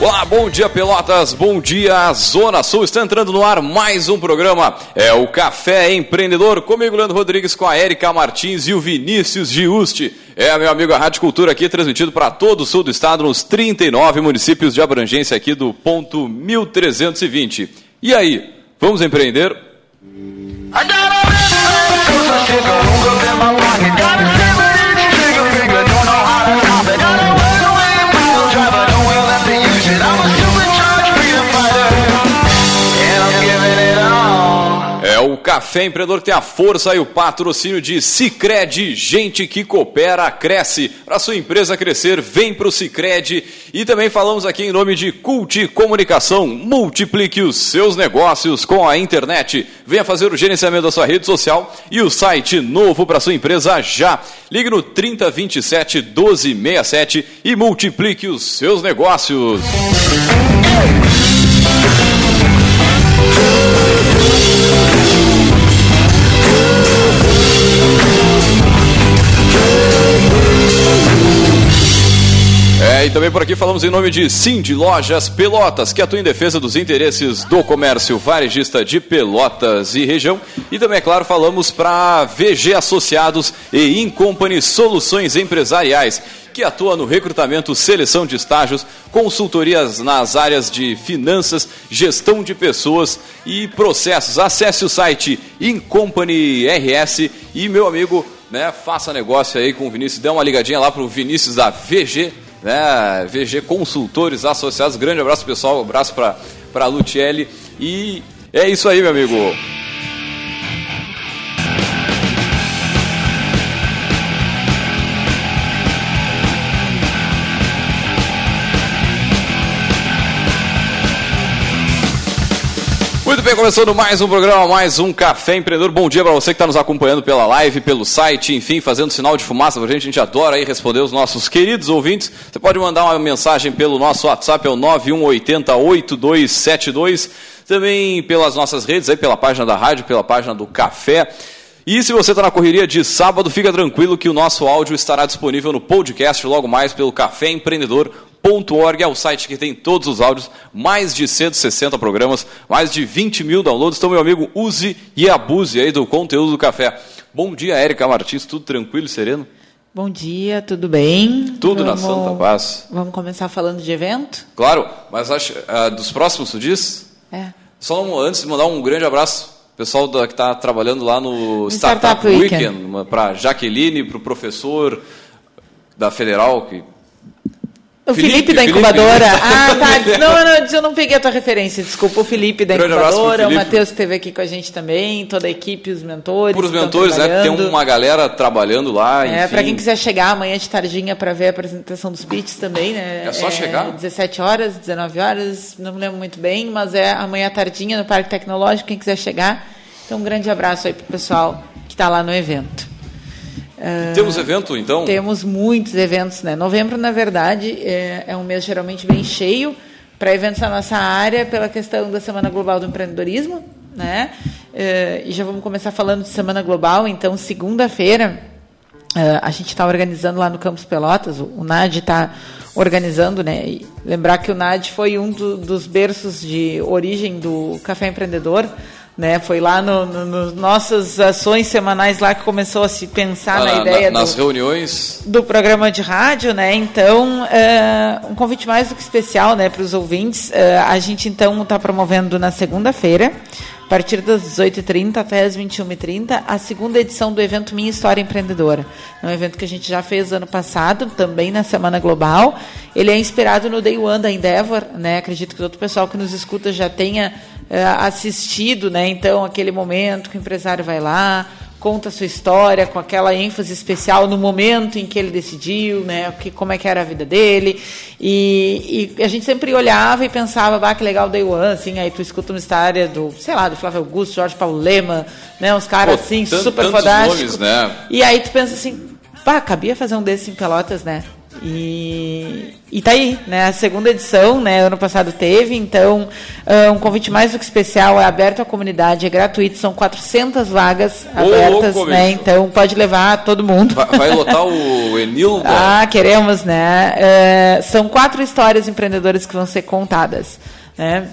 Olá, bom dia Pelotas, bom dia Zona Sul. Está entrando no ar mais um programa. É o Café Empreendedor. Comigo, Leandro Rodrigues, com a Erika Martins e o Vinícius Giusti. É, meu amigo, a Rádio Cultura aqui, transmitido para todo o sul do estado, nos 39 municípios de abrangência aqui do ponto 1320. E aí, vamos empreender? I Café Empreendedor tem a força e o patrocínio de Cicred, gente que coopera, cresce. Para sua empresa crescer, vem para o Cicred. E também falamos aqui em nome de Cult Comunicação. Multiplique os seus negócios com a internet. Venha fazer o gerenciamento da sua rede social e o site novo para sua empresa já. Ligue no 3027 1267 e multiplique os seus negócios. É, e também por aqui falamos em nome de de Lojas Pelotas, que atua em defesa dos interesses do comércio varejista de Pelotas e região. E também, é claro, falamos para VG Associados e Incompany Soluções Empresariais, que atua no recrutamento, seleção de estágios, consultorias nas áreas de finanças, gestão de pessoas e processos. Acesse o site Incompany RS e, meu amigo, né, faça negócio aí com o Vinícius. Dê uma ligadinha lá para o Vinícius da VG né? VG Consultores Associados. Grande abraço, pessoal. Um abraço para a Lutielli. E é isso aí, meu amigo. Bem, começando mais um programa, mais um Café Empreendedor. Bom dia para você que está nos acompanhando pela live, pelo site, enfim, fazendo sinal de fumaça para a gente. A gente adora aí responder os nossos queridos ouvintes. Você pode mandar uma mensagem pelo nosso WhatsApp, é o 91808272. Também pelas nossas redes, aí pela página da rádio, pela página do Café. E se você está na correria de sábado, fica tranquilo que o nosso áudio estará disponível no podcast logo mais pelo Café Empreendedor .org é o site que tem todos os áudios, mais de 160 programas, mais de 20 mil downloads. Então, meu amigo, use e abuse aí do conteúdo do café. Bom dia, Érica Martins, tudo tranquilo e sereno? Bom dia, tudo bem? Tudo vamos, na Santa Paz. Vamos começar falando de evento? Claro, mas acho, uh, dos próximos, tu diz? É. Só um, antes de mandar um grande abraço pessoal da, que está trabalhando lá no, no Startup, Startup Weekend, Weekend para Jaqueline, para o professor da Federal, que o Felipe, Felipe da incubadora. Felipe. Ah, tá. Não, não, eu não peguei a tua referência, desculpa. O Felipe da Grande incubadora, o Matheus que esteve aqui com a gente também, toda a equipe, os mentores. Por os mentores, né? Tem uma galera trabalhando lá. É, para quem quiser chegar amanhã de tardinha para ver a apresentação dos pitches também, né? É só é, chegar? 17 horas, 19 horas, não me lembro muito bem, mas é amanhã tardinha no Parque Tecnológico, quem quiser chegar. Então, um grande abraço aí pro pessoal que está lá no evento. Uh, temos evento, então? Temos muitos eventos, né? Novembro, na verdade, é, é um mês geralmente bem cheio para eventos na nossa área, pela questão da Semana Global do Empreendedorismo, né? Uh, e já vamos começar falando de Semana Global, então, segunda-feira, uh, a gente está organizando lá no Campus Pelotas, o, o NAD está organizando, né? E lembrar que o NAD foi um do, dos berços de origem do Café Empreendedor, né? Foi lá no, no, no, nossas ações semanais lá que começou a se pensar ah, na ideia na, nas do, reuniões do programa de rádio, né? Então, é, um convite mais do que especial, né, para os ouvintes. É, a gente então está promovendo na segunda-feira, a partir das 18h30 até as 21h30, a segunda edição do evento Minha História Empreendedora. É um evento que a gente já fez ano passado, também na Semana Global. Ele é inspirado no Day One da Endeavor, né? Acredito que todo o pessoal que nos escuta já tenha assistido, né? Então, aquele momento que o empresário vai lá, conta a sua história com aquela ênfase especial no momento em que ele decidiu, né? Que, como é que era a vida dele. E, e a gente sempre olhava e pensava, bah, que legal o Day One, assim, aí tu escuta uma história do, sei lá, do Flávio Augusto, Jorge Paulo Lema, né? Uns caras assim, super fantásticos. Nomes, né? E aí tu pensa assim, pá, cabia fazer um desses em Pelotas, né? E, e tá aí, né? A segunda edição, né? Ano passado teve, então uh, um convite mais do que especial, é aberto à comunidade, é gratuito, são 400 vagas abertas, louco, né? Então pode levar todo mundo. Vai, vai lotar o Enil? ah, queremos, né? Uh, são quatro histórias empreendedoras que vão ser contadas, né?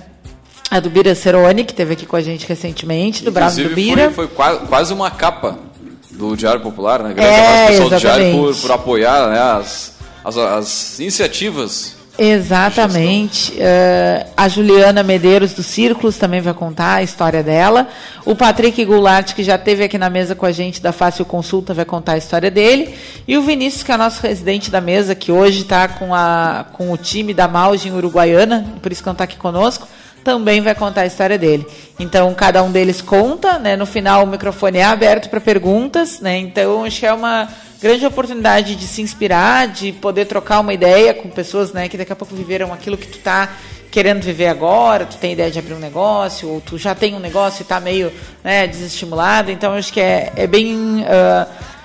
A do Bira Ceroni, que esteve aqui com a gente recentemente, do Bravo do Bira. Foi, foi quase uma capa do Diário Popular, né? Grande é, abraço pessoal do Diário por, por apoiar né, as, as, as iniciativas Exatamente. Uh, a Juliana Medeiros do Círculos também vai contar a história dela. O Patrick Goulart, que já esteve aqui na mesa com a gente da Fácil Consulta, vai contar a história dele. E o Vinícius, que é nosso residente da mesa, que hoje está com, com o time da Malgem Uruguaiana, por isso que não está aqui conosco, também vai contar a história dele. Então, cada um deles conta, né? No final, o microfone é aberto para perguntas, né? Então, acho que é uma grande oportunidade de se inspirar, de poder trocar uma ideia com pessoas, né? Que daqui a pouco viveram aquilo que tu está querendo viver agora, tu tem ideia de abrir um negócio, ou tu já tem um negócio e está meio né, desestimulado. Então, acho que é, é bem... Uh,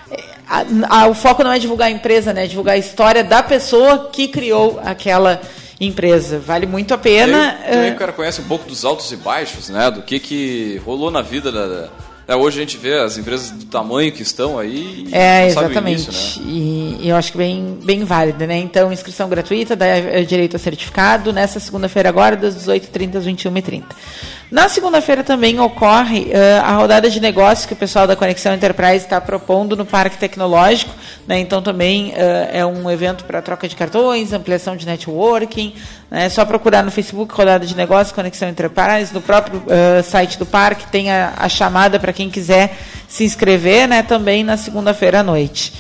a, a, o foco não é divulgar a empresa, né? É divulgar a história da pessoa que criou aquela empresa. Vale muito a pena. Aí, também uh... o cara conhece um pouco dos altos e baixos, né? Do que, que rolou na vida da, é, hoje a gente vê as empresas do tamanho que estão aí. É, exatamente. Início, né? e, e, eu acho que bem, bem válida, né? Então, inscrição gratuita, dá direito a certificado, nessa segunda-feira agora, das 18h30 às 21h30. Na segunda-feira também ocorre uh, a rodada de negócios que o pessoal da Conexão Enterprise está propondo no Parque Tecnológico. Né? Então, também uh, é um evento para troca de cartões, ampliação de networking. Né? É só procurar no Facebook Rodada de Negócios Conexão Enterprise. No próprio uh, site do parque tem a, a chamada para quem quiser se inscrever né? também na segunda-feira à noite.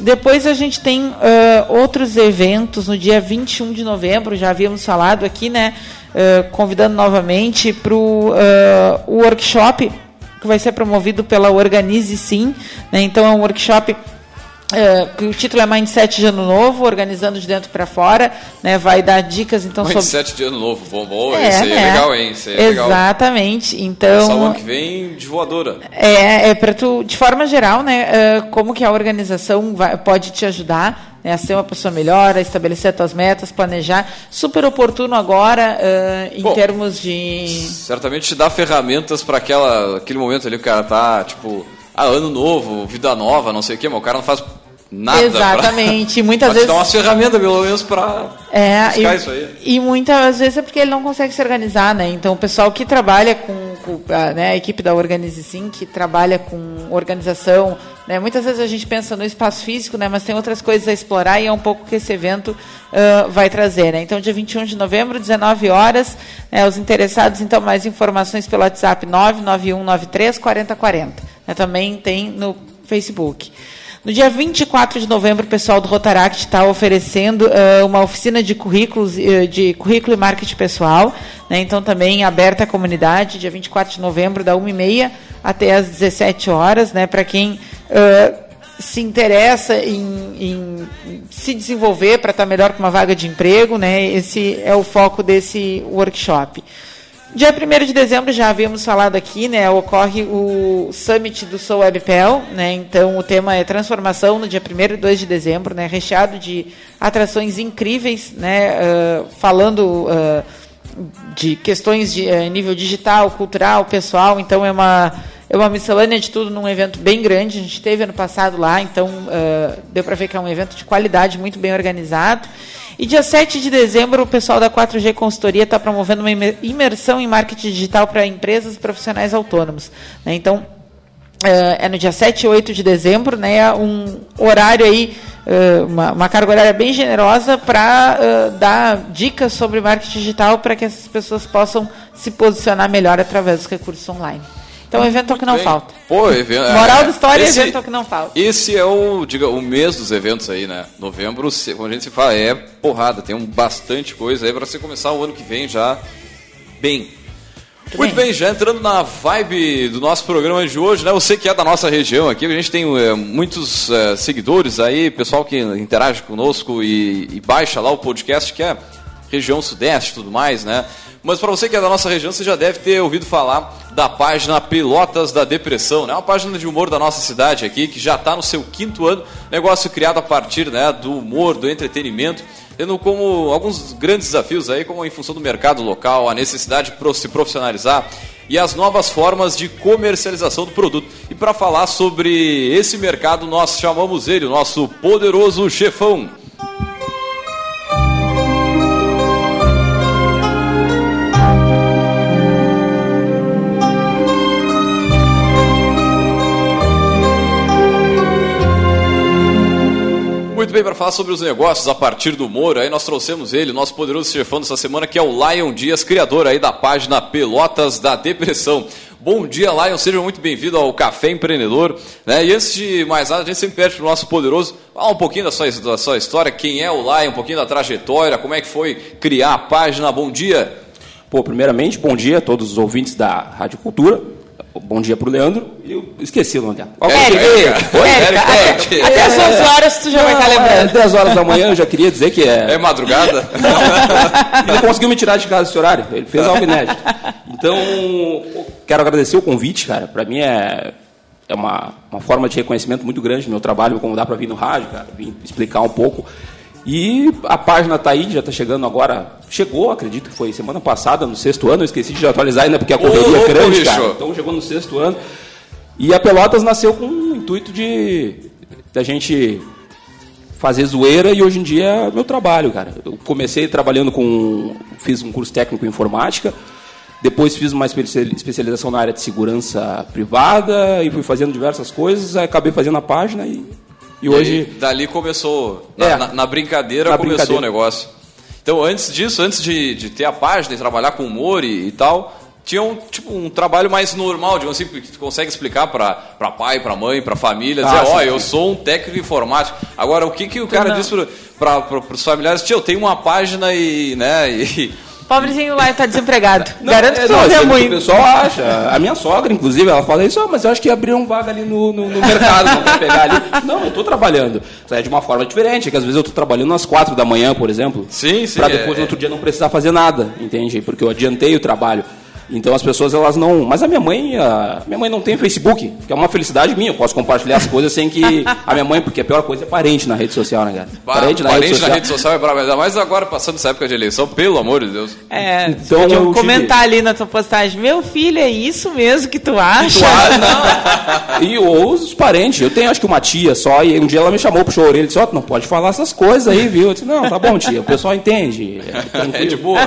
Depois a gente tem outros eventos no dia 21 de novembro, já havíamos falado aqui, né? uh, convidando novamente para o uh, workshop que vai ser promovido pela Organize Sim. Né? Então, é um workshop é, que o título é Mindset de Ano Novo, organizando de dentro para fora, né? Vai dar dicas então Mindset sobre... de Ano Novo, bom, bom, é, esse aí é, é legal, hein? Esse é Exatamente. Legal. Então. Só ano que vem de voadora. É, é para tu, de forma geral, né? Uh, como que a organização vai, pode te ajudar né, a ser uma pessoa melhor, a estabelecer as tuas metas, planejar. Super oportuno agora uh, em Bom, termos de. Certamente te dá ferramentas para aquele momento ali que o cara tá, tipo, ah, ano novo, vida nova, não sei o quê, mas o cara não faz nada. Exatamente. Pra, muitas pra vezes. Dar umas ferramentas, pelo menos, para é, e, isso aí. E muitas vezes é porque ele não consegue se organizar, né? Então, o pessoal que trabalha com a, né, a equipe da Organize Sim, que trabalha com organização, né? Muitas vezes a gente pensa no espaço físico, né? Mas tem outras coisas a explorar e é um pouco que esse evento uh, vai trazer, né? Então, dia 21 de novembro, 19 horas, né, os interessados, então, mais informações pelo WhatsApp 99193 4040. Né? Também tem no Facebook. No dia 24 de novembro, o pessoal do Rotaract está oferecendo uh, uma oficina de currículos, uh, de currículo e marketing pessoal. Né? Então, também aberta à comunidade, dia 24 de novembro, da 1h30 até as 17 horas, né? para quem uh, se interessa em, em se desenvolver para estar tá melhor com uma vaga de emprego. Né? Esse é o foco desse workshop. Dia 1 de dezembro, já havíamos falado aqui, né, ocorre o Summit do Soul Webpel, né, então o tema é transformação no dia 1 e 2 de dezembro, né, recheado de atrações incríveis, né, uh, falando uh, de questões de uh, nível digital, cultural, pessoal, então é uma, é uma miscelânea de tudo num evento bem grande, a gente teve ano passado lá, então deu para ver que é um evento de qualidade, muito bem organizado, e dia 7 de dezembro, o pessoal da 4G Consultoria está promovendo uma imersão em marketing digital para empresas e profissionais autônomos. Né? Então, é no dia 7 e 8 de dezembro, né, um horário aí, uma, uma carga horária bem generosa para dar dicas sobre marketing digital para que essas pessoas possam se posicionar melhor através dos recursos online. Então, evento é o que não bem. falta. Pô, evento. Moral é, da história, esse, evento é o que não falta. Esse é o, diga, o mês dos eventos aí, né? Novembro, quando a gente se fala, é porrada, tem um bastante coisa aí para você começar o ano que vem já bem. Muito, Muito bem. bem. já entrando na vibe do nosso programa de hoje, né? Você que é da nossa região aqui, a gente tem é, muitos é, seguidores aí, pessoal que interage conosco e, e baixa lá o podcast, que é região sudeste e tudo mais, né? Mas para você que é da nossa região, você já deve ter ouvido falar da página Pelotas da Depressão, né? Uma página de humor da nossa cidade aqui, que já está no seu quinto ano, negócio criado a partir né, do humor, do entretenimento, tendo como alguns grandes desafios aí, como em função do mercado local, a necessidade de se profissionalizar e as novas formas de comercialização do produto. E para falar sobre esse mercado, nós chamamos ele, o nosso poderoso chefão. Muito bem, para falar sobre os negócios a partir do humor, aí nós trouxemos ele, nosso poderoso chefão dessa semana, que é o Lion Dias, criador aí da página Pelotas da Depressão. Bom dia, Lion, seja muito bem-vindo ao Café Empreendedor. Né? E antes de mais nada, a gente sempre pede para o nosso poderoso falar um pouquinho da sua, da sua história, quem é o Lion, um pouquinho da trajetória, como é que foi criar a página. Bom dia. Pô, primeiramente, bom dia a todos os ouvintes da Rádio Cultura. Bom dia pro Leandro. Eu esqueci o nome dela. Érica. Oi, Érica. Até as 11 horas tu já vai estar lembrando. Até as horas da manhã eu já queria dizer que é... É madrugada? Ele conseguiu me tirar de casa esse horário. Ele fez algo inédito. Então, quero agradecer o convite, cara. Para mim é, é uma, uma forma de reconhecimento muito grande do meu trabalho, como dá para vir no rádio, cara. Vim explicar um pouco. E a página está aí, já está chegando agora. Chegou, acredito que foi semana passada, no sexto ano. Eu esqueci de atualizar ainda porque a correria é grande, cara. Então chegou no sexto ano. E a Pelotas nasceu com o intuito de da gente fazer zoeira e hoje em dia é meu trabalho, cara. Eu comecei trabalhando com. fiz um curso técnico em informática. Depois fiz uma especialização na área de segurança privada e fui fazendo diversas coisas. Acabei fazendo a página e e, e hoje. dali começou, na, é, na, na brincadeira na começou brincadeira. o negócio. Então, antes disso, antes de, de ter a página e trabalhar com humor e, e tal, tinha um, tipo, um trabalho mais normal, digamos assim, que tu consegue explicar para pai, para mãe, para família, dizer, ó, oh, eu sou um técnico informático. Agora, o que, que o cara não. diz para os familiares? Tio, eu tenho uma página e, né, e Pobrezinho lá está desempregado. Não, Garanto que é, não, não muito. O pessoal acha. A minha sogra, inclusive, ela fala isso, oh, mas eu acho que abriu um vaga ali no, no, no mercado, não vai pegar ali. Não, eu estou trabalhando. É de uma forma diferente, que às vezes eu estou trabalhando às quatro da manhã, por exemplo. Sim, sim. Para depois, é, no outro dia, não precisar fazer nada, entende? Porque eu adiantei o trabalho. Então as pessoas elas não. Mas a minha mãe, a minha mãe não tem Facebook, que é uma felicidade minha. Eu posso compartilhar as coisas sem que a minha mãe, porque a pior coisa é parente na rede social, né, cara? Parente, na, parente rede social. na rede social é bravo, ainda mais agora passando essa época de eleição, pelo amor de Deus. É, então eu comentar ali na tua postagem, meu filho, é isso mesmo que tu acha? Tu acha? e ou os parentes, eu tenho acho que uma tia só, e um dia ela me chamou, puxou a orelha e disse, ó, oh, não pode falar essas coisas aí, viu? Eu disse, não, tá bom, tia, o pessoal entende. É, é de boa.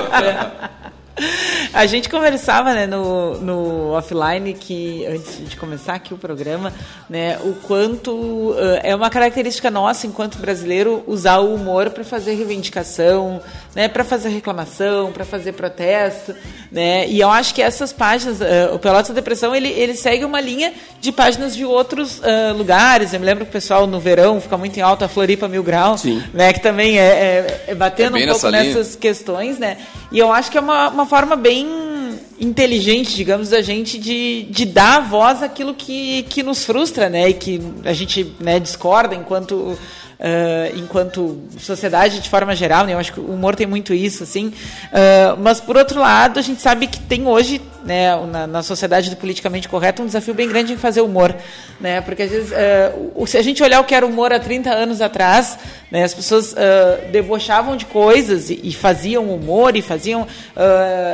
A gente conversava né, no, no offline que antes de começar aqui o programa, né, o quanto uh, é uma característica nossa enquanto brasileiro usar o humor para fazer reivindicação, né, para fazer reclamação, para fazer protesto, né? E eu acho que essas páginas, uh, o Pelotas da Depressão, ele, ele segue uma linha de páginas de outros uh, lugares. Eu me lembro que o pessoal no verão fica muito em alta a Floripa Mil Grau, Sim. né? Que também é, é, é batendo é um pouco nessas linha. questões, né? E eu acho que é uma, uma forma bem inteligente, digamos, da gente de, de dar voz àquilo que, que nos frustra, né? E que a gente né, discorda enquanto uh, enquanto sociedade de forma geral, né? Eu acho que o humor tem muito isso, assim. Uh, mas, por outro lado, a gente sabe que tem hoje, né, na, na, sociedade do politicamente correto, um desafio bem grande em fazer humor, né? Porque, às vezes, uh, se a gente olhar o que era humor há 30 anos atrás, né, as pessoas debochavam de coisas e, e, faziam humor e faziam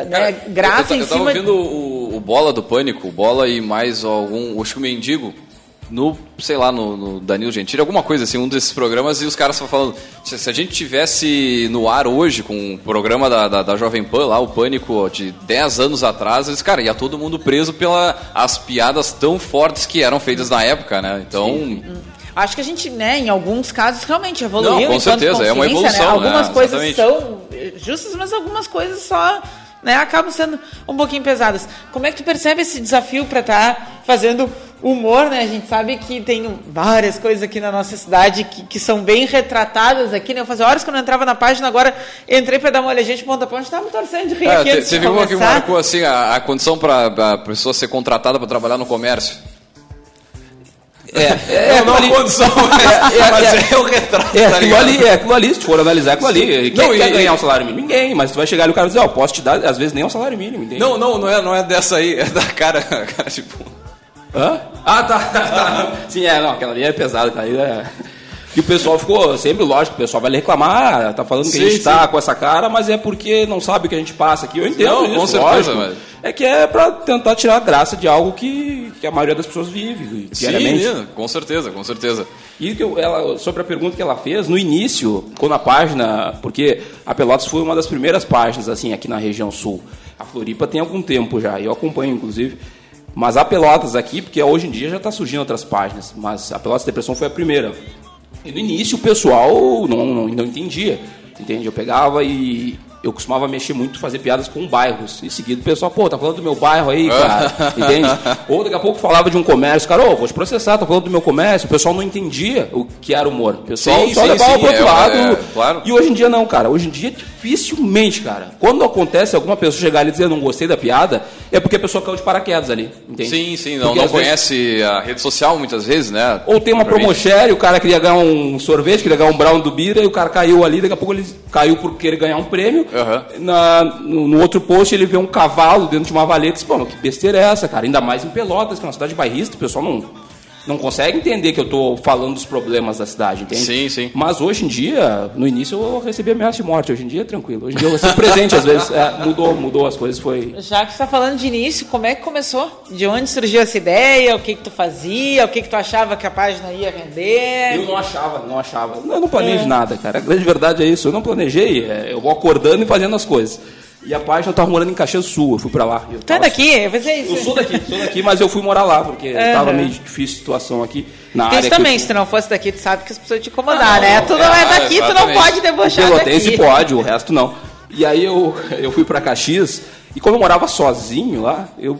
né, graça eu, eu, eu, em cima... Eu tava vendo o, o Bola do Pânico, o Bola e mais algum... Acho que o Mendigo no, sei lá, no, no Danilo Gentili, alguma coisa assim, um desses programas, e os caras estão falando, se, se, a gente tivesse no ar hoje com o programa da, da, da, Jovem Pan lá, o Pânico, de 10 anos atrás, eles, cara, ia todo mundo preso pelas piadas tão fortes que eram feitas na época, né? Então... Sim. Acho que a gente, né, em alguns casos, realmente evoluiu. Não, com certeza, é uma né? evolução. Né? Algumas né? coisas são justas, mas algumas coisas só né, acabam sendo um pouquinho pesadas. Como é que tu percebe esse desafio para estar tá fazendo humor, né? A gente sabe que tem várias coisas aqui na nossa cidade que, que são bem retratadas aqui, né? Eu fazia horas quando eu entrava na página, agora entrei para dar uma olhadinha de ponta a ponta, estava torcendo de rir é, aqui Você viu que marcou assim a, a condição para a pessoa ser contratada para trabalhar no comércio? É, não, não ali- condição, É, é, mas é. é, o retrato, É, tá aquilo ali, é aquilo ali, se tu for analisar aquilo ali. Quem Não, quer e- ganhar um salário mínimo? Ninguém, mas tu vai chegar ali e o cara dizer, ó, posso te dar, às vezes nem um salário mínimo? Não, não, não é, não é dessa aí, é da cara, cara tipo... Hã? Ah, tá, tá, tá. Sim, é, não, aquela ali é pesada, aquela ali é... E o pessoal ficou, sempre lógico, o pessoal vai reclamar, tá falando que Sim, a gente tá sim. com essa cara, mas é porque não sabe o que a gente passa aqui. Eu entendo Não, isso, com certeza, lógico. mas- É que é pra tentar tirar a graça de algo que, que a maioria das pessoas vive diariamente. Sim, com certeza, com certeza. E que eu- ela, sobre a pergunta que ela fez, no início, quando a página. Porque a Pelotas foi uma das primeiras páginas, assim, aqui na região sul. A Floripa tem algum tempo já, eu acompanho, inclusive. Mas a Pelotas aqui, porque hoje em dia já está surgindo outras páginas, mas a Pelotas Depressão foi a primeira. E no início o pessoal não, não, não entendia, entende? Eu pegava e eu costumava mexer muito, fazer piadas com bairros. Em seguida o pessoal, pô, tá falando do meu bairro aí, cara, entende? Ou daqui a pouco falava de um comércio, cara, ô, vou te processar, tá falando do meu comércio. O pessoal não entendia o que era humor. O pessoal Sim, só sim, levava sim, pro outro é, lado. é, claro. E hoje em dia não, cara. Hoje em dia dificilmente, cara. Quando acontece alguma pessoa chegar ali e dizer não gostei da piada, é porque a pessoa caiu de paraquedas ali, entende? Sim, sim, não, Porque não às vezes- conhece a rede social muitas vezes, né? ou tem uma promoshare, o cara queria ganhar um sorvete, queria ganhar um brown do Bira, e o cara caiu ali, daqui a pouco ele caiu por querer ganhar um prêmio. Aham. Na- no, no outro post ele vê um cavalo dentro de uma valeta e diz, pô, que besteira é essa, cara? Ainda mais em Pelotas, que é uma cidade bairrista, o pessoal não, não consegue entender que eu tô falando dos problemas da cidade, entende? Sim, sim. Mas hoje em dia, no início eu recebi ameaça de morte, hoje em dia é tranquilo. Hoje em dia eu recebo presente, às vezes. É, mudou, mudou as coisas, foi... Já que você está falando de início, como é que começou? De onde surgiu essa ideia? O que, que tu fazia? O que, que tu achava que a página ia render? Eu não achava, não achava. Eu não planejo nada, cara. A grande verdade é isso. Eu não planejei. é, eu vou acordando e fazendo as coisas. E a página eu tava morando em Caxias do Sul, eu fui pra lá. Eu Tu é tava- daqui? Eu pensei Eu isso. sou daqui, sou daqui, mas eu fui morar lá, porque tava meio difícil a situação aqui na área também, se eu tu não fosse daqui, tu sabe que as pessoas te incomodar, Ah, né? não, Tu não é, é daqui, tu não exatamente. pode O debochar Pelotense daqui. pode, o resto não. E aí eu, eu fui pra Caxias, e como eu morava sozinho lá, eu,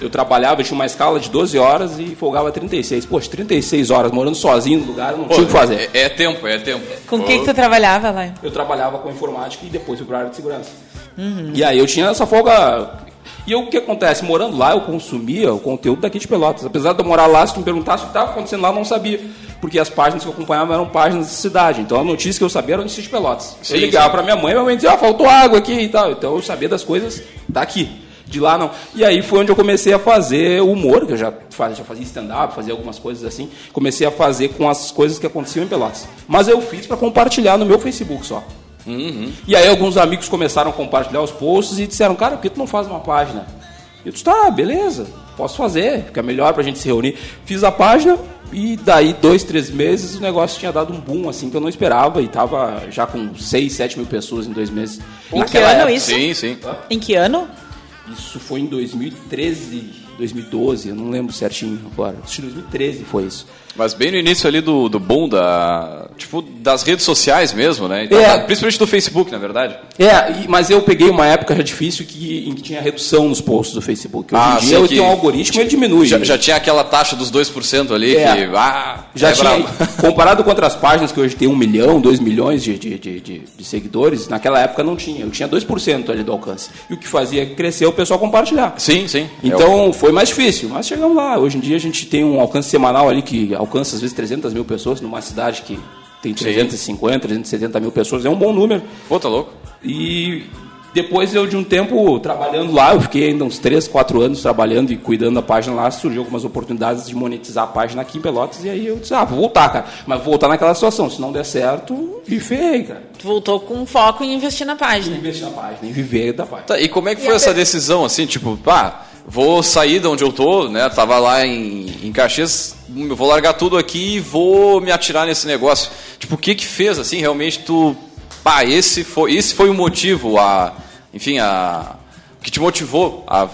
eu trabalhava, eu tinha uma escala de 12 horas e folgava 36. Poxa, 36 horas morando sozinho no lugar, eu não tinha o que fazer. É, é tempo, é tempo. Com o que, que tu trabalhava lá? eu trabalhava com informática e depois fui para a área de segurança. Uhum. E aí eu tinha essa folga. E eu, o que acontece? Morando lá, eu consumia o conteúdo daqui de Pelotas. Apesar de eu morar lá, se tu me perguntasse o que estava acontecendo lá, eu não sabia. Porque as páginas que eu acompanhava eram páginas da cidade. Então a notícia que eu sabia era notícia de Pelotas. Sim, eu ligava para minha mãe, minha mãe dizia, ah, faltou água aqui e tal. Então eu sabia das coisas daqui. De lá não. E aí foi onde eu comecei a fazer humor, que eu já fazia, já fazia stand-up, fazia algumas coisas assim. Comecei a fazer com as coisas que aconteciam em Pelotas. Mas eu fiz para compartilhar no meu Facebook só. E aí alguns amigos começaram a compartilhar os posts e disseram, cara, por que tu não faz uma página? Eu disse, tá, beleza, posso fazer, fica melhor pra gente se reunir. Fiz a página e daí dois, três meses o negócio tinha dado um boom assim que eu não esperava e tava já com seis, sete mil pessoas em dois meses. Em que ano isso? Sim, sim. Em que ano? Isso foi em 2013, 2012, eu não lembro certinho agora. Acho que 2013 foi isso. Mas bem no início ali do, do boom da. Tipo, das redes sociais mesmo, né? Então, É. Principalmente do Facebook, na verdade. É, e- mas eu peguei uma época já difícil que, em que tinha redução nos posts do Facebook. Hoje Ah, em dia eu tenho um algoritmo ele diminui. Já, já tinha aquela taxa dos 2% ali É. que. Ah, Já é tinha, comparado com outras páginas que hoje tem um milhão, dois milhões de, de, de, de- de seguidores, naquela época não tinha. Eu tinha 2% ali do alcance. E o que fazia crescer o pessoal compartilhar. Sim, sim. É Então foi mais difícil, mas chegamos lá. Hoje em dia a gente tem um alcance semanal ali que alcança às vezes 300 mil pessoas numa cidade que tem 350, 370 mil pessoas. É um bom número. Pô, tá louco? E depois eu de um tempo trabalhando lá, eu fiquei ainda uns 3, 4 anos trabalhando e cuidando da página lá, surgiu algumas oportunidades de monetizar a página aqui em Pelotas, e aí eu disse, ah, vou voltar, cara. Mas vou voltar naquela situação, se não der certo, me ferrei, cara. Tu voltou com foco em investir na página. Investir na página, em viver da página. Tá, e como é que E foi essa per- decisão, assim, tipo, pá, vou sair de onde eu tô, né? Tava lá em, em Caxias, vou largar tudo aqui e vou me atirar nesse negócio. Tipo, o que que fez, assim, realmente tu. Pá, esse foi, esse foi o motivo, a. Enfim, a. Que te motivou a.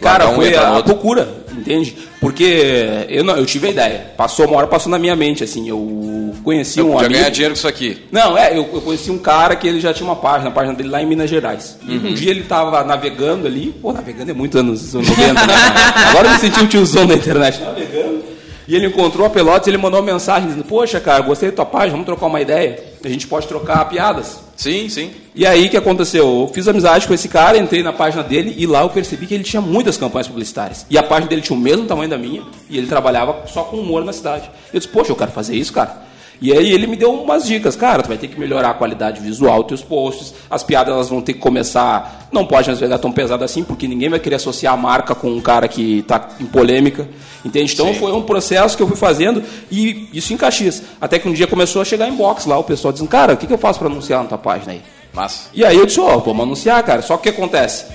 Cara, um foi a, a procura, entende? Porque eu, não, eu tive a ideia, passou uma hora, passou na minha mente, assim, eu conheci Eu um amigo... ganhar dinheiro com isso aqui. Não, é, eu, eu conheci um cara que ele já tinha uma página, a página dele lá em Minas Gerais. Uhum. um dia ele tava navegando ali, pô, navegando é muito anos 90, né? Agora eu me senti um tiozão da internet, navegando. E ele encontrou a Pelotas e ele mandou uma mensagem dizendo, poxa, cara, gostei da tua página, vamos trocar uma ideia. A gente pode trocar piadas. Sim, sim. E aí o que aconteceu? Eu fiz amizade com esse cara, entrei na página dele e lá eu percebi que ele tinha muitas campanhas publicitárias. E a página dele tinha o mesmo tamanho da minha e ele trabalhava só com humor na cidade. Eu disse, poxa, eu quero fazer isso, cara. E aí ele me deu umas dicas, cara, tu vai ter que melhorar a qualidade visual dos teus posts, as piadas elas vão ter que começar, não pode às vezes tão pesado assim, porque ninguém vai querer associar a marca com um cara que está em polêmica, entende? Então Sim. foi um processo que eu fui fazendo e isso em Caxias. Até que um dia começou a chegar inbox lá, o pessoal dizendo, cara, o que, que eu faço para anunciar na tua página aí? Massa. E aí eu disse, ó, oh, vamos anunciar, cara. Só que o que acontece?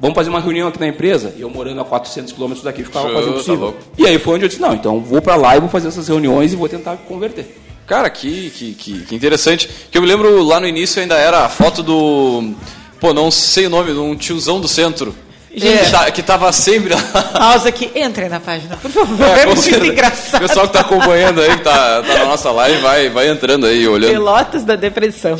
Vamos fazer uma reunião aqui na empresa. E eu morando a 400 quilômetros daqui, ficava fazendo possível. Tá e aí foi onde eu disse, não, então vou para lá e vou fazer essas reuniões e vou tentar converter. Cara, que, que, que, que, interessante. Que eu me lembro lá no início ainda era a foto do. Pô, não sei o nome, de um tiozão do centro. Gente, que, tá, que tava sempre lá. Pausa aqui, entrem na página, por favor. É, é muito engraçado. O pessoal que tá acompanhando aí, que tá, tá na nossa live, vai, vai entrando aí, olhando. Pelotas da depressão.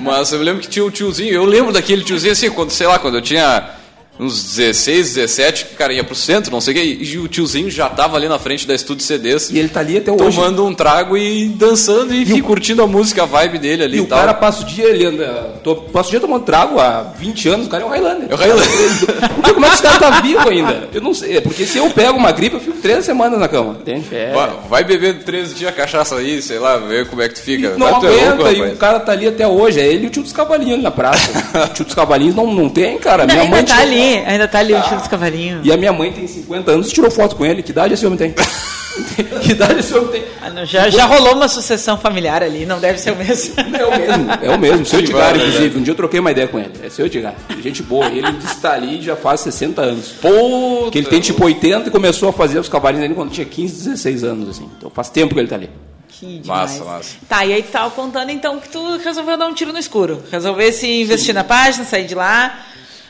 Mas eu me lembro que tinha um tiozinho, eu lembro daquele tiozinho assim, quando, sei lá, quando eu tinha uns 16, 17, que o cara ia pro centro, não sei o que, e o tiozinho já tava ali na frente da estúdio CDs. E ele tá ali até tomando hoje. Tomando um trago e dançando e, e o... curtindo a música, a vibe dele ali. E, e o tal. cara passa o dia, ele anda. Tô, passa o dia tomando trago há 20 anos, o cara é o Highlander. É o Highlander. Porque como é que esse cara tá vivo ainda? Eu não sei, porque se eu pego uma gripe, eu fico três semanas na cama, entende? É. Vai, vai beber três dias cachaça aí, sei lá, ver como é que tu fica. E não vai, é aguenta, é louco, e o cara tá ali até hoje, é ele e o tio dos cavalinhos ali na praça. o tio dos cavalinhos não, não tem, cara. Não, Minha mãe tá ali, ainda tá ali o tio dos cavalinhos. E a minha mãe tem 50 anos e tirou foto com ele. Que idade esse homem tem? que idade esse homem tem? Ah, não, já, já rolou uma sucessão familiar ali, não deve ser o mesmo. É o mesmo, é o mesmo. Seu Edgar, inclusive. Um dia eu troquei uma ideia com ele. É seu Edgar. Gente boa. Ele está ali já faz 60 anos. Pô! Que ele tem tipo 80 e começou a fazer os cavalinhos dele quando tinha 15, 16 anos. assim. Então faz tempo que ele está ali. Que demais. Massa, massa. Tá, e aí tu estava contando então que tu resolveu dar um tiro no escuro. Resolvesse investir Sim. na página, sair de lá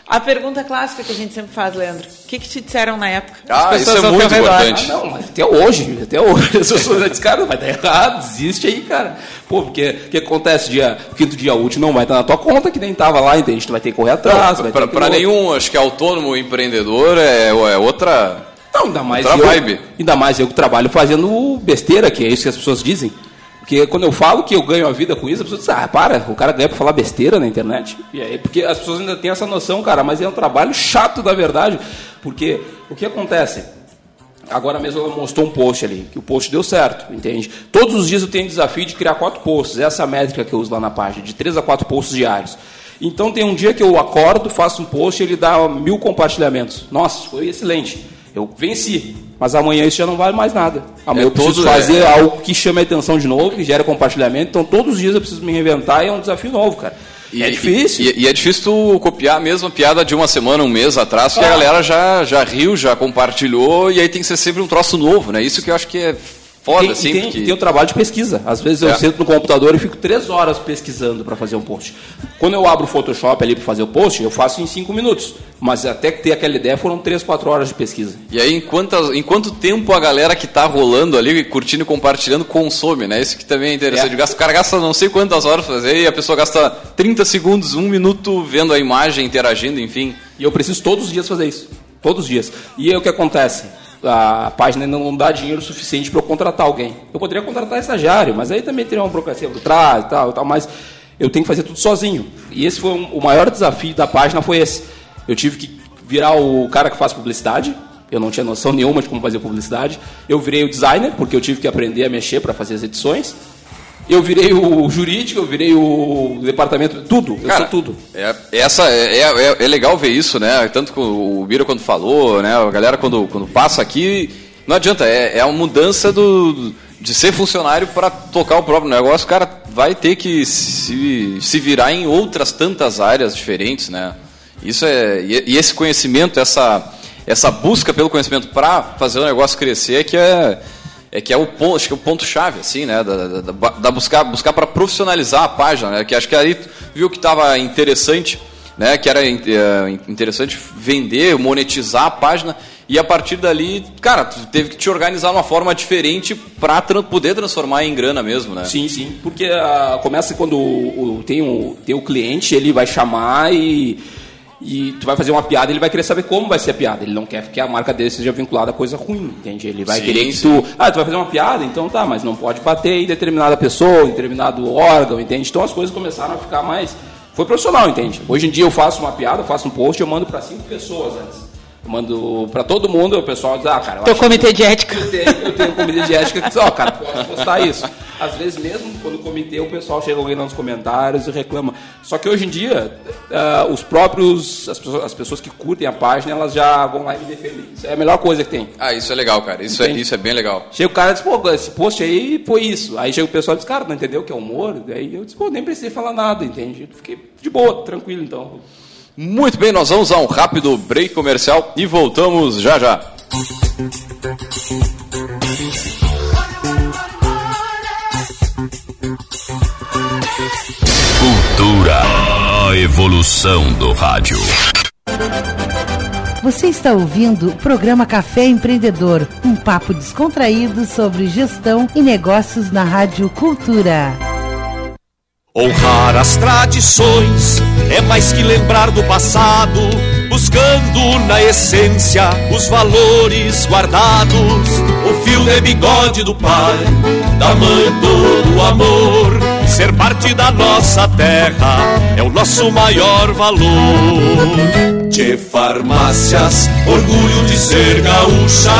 a pergunta clássica que a gente sempre faz, Leandro. O que, que te disseram na época? Ah, isso é muito importante. Ah, não, mas até hoje, até hoje. As pessoas dizem, cara, vai dar errado, desiste aí, cara. Pô, porque o que acontece? Dia, quinto dia útil não vai estar na tua conta, que nem estava lá, entende? Tu vai ter que correr atrás. Para nenhum, acho que autônomo empreendedor é, é outra. Não, ainda mais outra eu, vibe. Ainda mais eu que trabalho fazendo besteira, que é isso que as pessoas dizem. Porque quando eu falo que eu ganho a vida com isso, as pessoas dizem, ah, para, o cara ganha para falar besteira na internet. E aí, porque as pessoas ainda têm essa noção, cara, mas é um trabalho chato, na verdade. Porque o que acontece? Agora mesmo ela mostrou um post ali, que o post deu certo, entende? Todos os dias eu tenho desafio de criar quatro posts, essa é a métrica que eu uso lá na página, de três a quatro posts diários. Então tem um dia que eu acordo, faço um post e ele dá mil compartilhamentos. Nossa, foi excelente. Eu venci. Mas amanhã isso já não vale mais nada. Amanhã é, eu preciso fazer é, algo que chame a atenção de novo, que gere compartilhamento. Então todos os dias eu preciso me reinventar e é um desafio novo, cara. E, é difícil. E, e, é difícil tu copiar a mesma piada de uma semana, um mês atrás, que ah. a galera já, já riu, já compartilhou, e aí tem que ser sempre um troço novo, né? Isso que eu acho que é foda, tem, assim. Tem, porque... tem o trabalho de pesquisa. Às vezes eu é. sento no computador e fico três horas pesquisando para fazer um post. Quando eu abro o Photoshop ali para fazer o post, eu faço em cinco minutos. Mas até que ter aquela ideia foram três, quatro horas de pesquisa. E aí, em, quantas, em quanto tempo a galera que está rolando ali, curtindo e compartilhando, consome, né? Isso que também é interessante. É. O cara gasta não sei quantas horas fazer e a pessoa gasta 30 segundos, um minuto vendo a imagem, interagindo, enfim. E eu preciso todos os dias fazer isso. Todos os dias. E aí o que acontece? A página não dá dinheiro suficiente para eu contratar alguém. Eu poderia contratar estagiário, mas aí também teria uma burocracia por trás e tal, e tal, mas eu tenho que fazer tudo sozinho. E esse foi um, o maior desafio da página foi esse. Eu tive que virar o cara que faz publicidade. Eu não tinha noção nenhuma de como fazer publicidade. Eu virei o designer, porque eu tive que aprender a mexer para fazer as edições. Eu virei o jurídico, eu virei o departamento, tudo, eu Cara, sou tudo. É, essa, é, é, é, legal ver isso, né? Tanto que o Bira quando falou, né? A galera quando, quando passa aqui, não adianta, é, é uma mudança do, de ser funcionário para tocar o próprio negócio, o cara vai ter que se, se virar em outras tantas áreas diferentes, né? Isso é, e, e esse conhecimento, essa, essa busca pelo conhecimento para fazer o negócio crescer é que é é que é o ponto, acho que é o ponto chave, assim, né, da, da, da buscar, buscar para profissionalizar a página, né, que acho que aí viu que estava interessante, né, que era é, interessante vender, monetizar a página e a partir dali, cara, tu teve que te organizar de uma forma diferente para tra poder transformar em grana mesmo, né? Sim, sim, porque uh, começa quando o, o, tem, o, tem o cliente, ele vai chamar e e tu vai fazer uma piada, ele vai querer saber como vai ser a piada. Ele não quer que a marca dele seja vinculada a coisa ruim, entende? Ele vai Sim, querer que tu. Ah, tu vai fazer uma piada? Então tá, mas não pode bater em determinada pessoa, em determinado órgão, entende? Então as coisas começaram a ficar mais. Foi profissional, entende? Hoje em dia eu faço uma piada, eu faço um post, eu mando para cinco pessoas antes. Eu mando para todo mundo, o pessoal diz, ah, cara, eu Teu acho que- comitê de ética. eu tenho, eu tenho um comitê de ética que diz, ó, cara, posso postar isso. Às vezes mesmo quando o comitê, o pessoal chega alguém nos comentários e reclama. Só que hoje em dia, ah, os próprios, as pessoas, as pessoas que curtem a página, elas já vão lá e me defendem. Isso é a melhor coisa que tem. Ah, isso é legal, cara. Isso, é, isso é bem legal. Chega o cara e diz, pô, esse post aí foi isso. Aí chega o pessoal e diz, cara, não entendeu que é humor? Aí eu disse, pô, nem precisei falar nada, entende? Fiquei de boa, tranquilo então. Muito bem, nós vamos a um rápido break comercial e voltamos já já. Cultura, a evolução do rádio. Você está ouvindo o programa Café Empreendedor, um papo descontraído sobre gestão e negócios na Rádio Cultura. Honrar as tradições é mais que lembrar do passado, buscando na essência os valores guardados. O fio de bigode do pai, da mãe todo amor. Ser parte da nossa terra é o nosso maior valor. Tchê Farmácias, orgulho de ser gaúcha.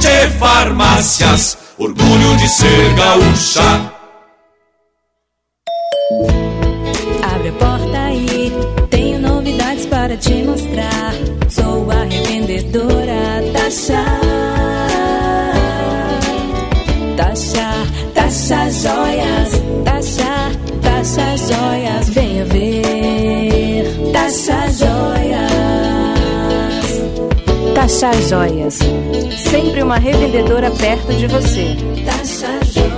Tchê Farmácias, orgulho de ser gaúcha. Abre a porta aí, tenho novidades para te mostrar. Sou a revendedora Tasha. Tasha, Tasha Joias. Tasha, Tasha Joias. Venha ver. Tasha Joias. Taxa Joias. Sempre uma revendedora perto de você. Tasha Joias.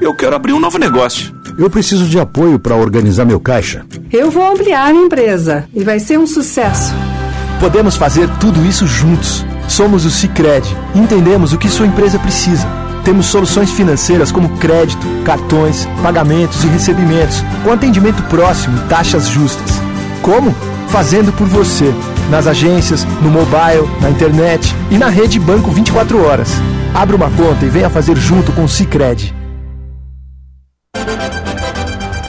Eu quero abrir um novo negócio. Eu preciso de apoio para organizar meu caixa. Eu vou ampliar minha empresa e vai ser um sucesso. Podemos fazer tudo isso juntos. Somos o Cicred. Entendemos o que sua empresa precisa. Temos soluções financeiras como crédito, cartões, pagamentos e recebimentos, com atendimento próximo e taxas justas. Como? Fazendo por você, nas agências, no mobile, na internet e na rede Banco 24 horas. Abra uma conta e venha fazer junto com o Cicred.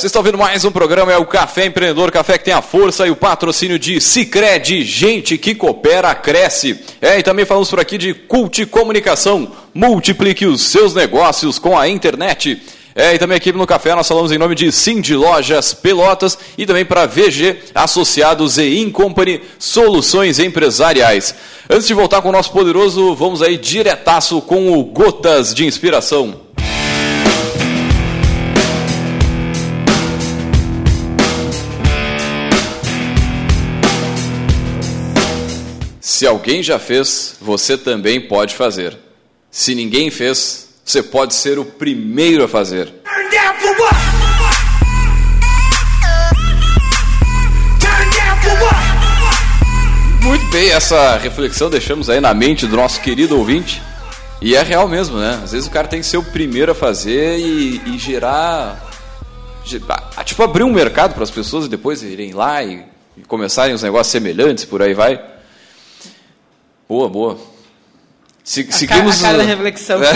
Vocês estão vendo mais um programa, é o Café Empreendedor, café que tem a força e o patrocínio de Cicred, gente que coopera, cresce. É, e também falamos por aqui de Cult Comunicação, multiplique os seus negócios com a internet. É, e também aqui no Café nós falamos em nome de Cindy Lojas Pelotas e também para VG Associados e In Company Soluções Empresariais. Antes de voltar com o nosso poderoso, vamos aí diretaço com o Gotas de Inspiração. Se alguém já fez, você também pode fazer. Se ninguém fez, você pode ser o primeiro a fazer. Muito bem, essa reflexão deixamos aí na mente do nosso querido ouvinte. E é real mesmo, né? Às vezes o cara tem que ser o primeiro a fazer e, e gerar. gerar- Tipo, abrir um mercado para as pessoas e depois irem lá e, e começarem os negócios semelhantes, por aí vai. Boa, boa. Se, A seguimos. cara- a cara da reflexão.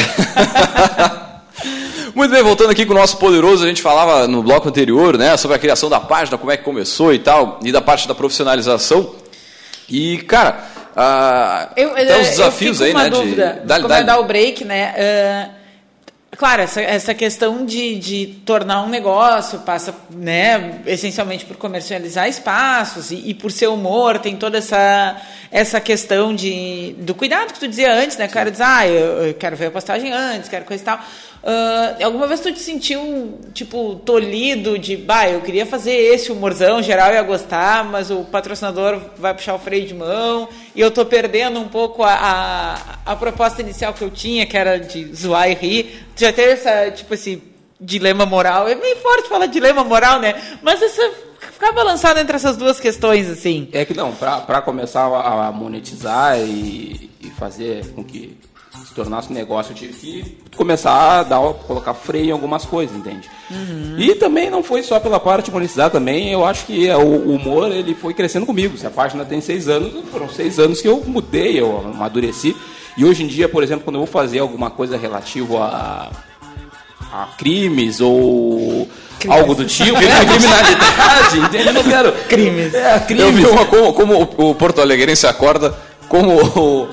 É. Muito bem, voltando aqui com o nosso poderoso, a gente falava no bloco anterior, né, sobre a criação da página, como é que começou e tal, e da parte da profissionalização. E, cara, ah, Eu, até os eu desafios fico aí, né, dúvida, de... Dá, como dá, é dar o break, né? ah, claro, essa, essa questão de, de tornar um negócio passa, né, essencialmente por comercializar espaços e, e por ser humor, tem toda essa essa questão de do cuidado que tu dizia antes, né? Cara diz, ah, eu, eu quero ver a postagem antes, quero coisa e tal. Ah, alguma vez tu te sentiu, tipo, tolhido de, bah, eu queria fazer esse humorzão, geral ia gostar, mas o patrocinador vai puxar o freio de mão e eu tô perdendo um pouco a, a, a proposta inicial que eu tinha, que era de zoar e rir. Tu já teve essa, tipo, esse dilema moral? É meio forte falar dilema moral, né? Mas essa, ficar balançado entre essas duas questões, assim. É que não, para começar a, a monetizar e, e fazer com que se tornasse um negócio, eu tive que começar a dar, colocar freio em algumas coisas, entende? E também não foi só pela parte de monetizar também, eu acho que é, o, humor ele foi crescendo comigo. Se a página tem seis anos, foram seis anos que eu mudei, eu amadureci. E hoje em dia, por exemplo, quando eu vou fazer alguma coisa relativa a, a crimes ou algo do tipo, criminalidade, entende? Eu não quero. Crimes. É, Eu crimes. vi uma como, como o- o Porto Alegrense acorda, como o,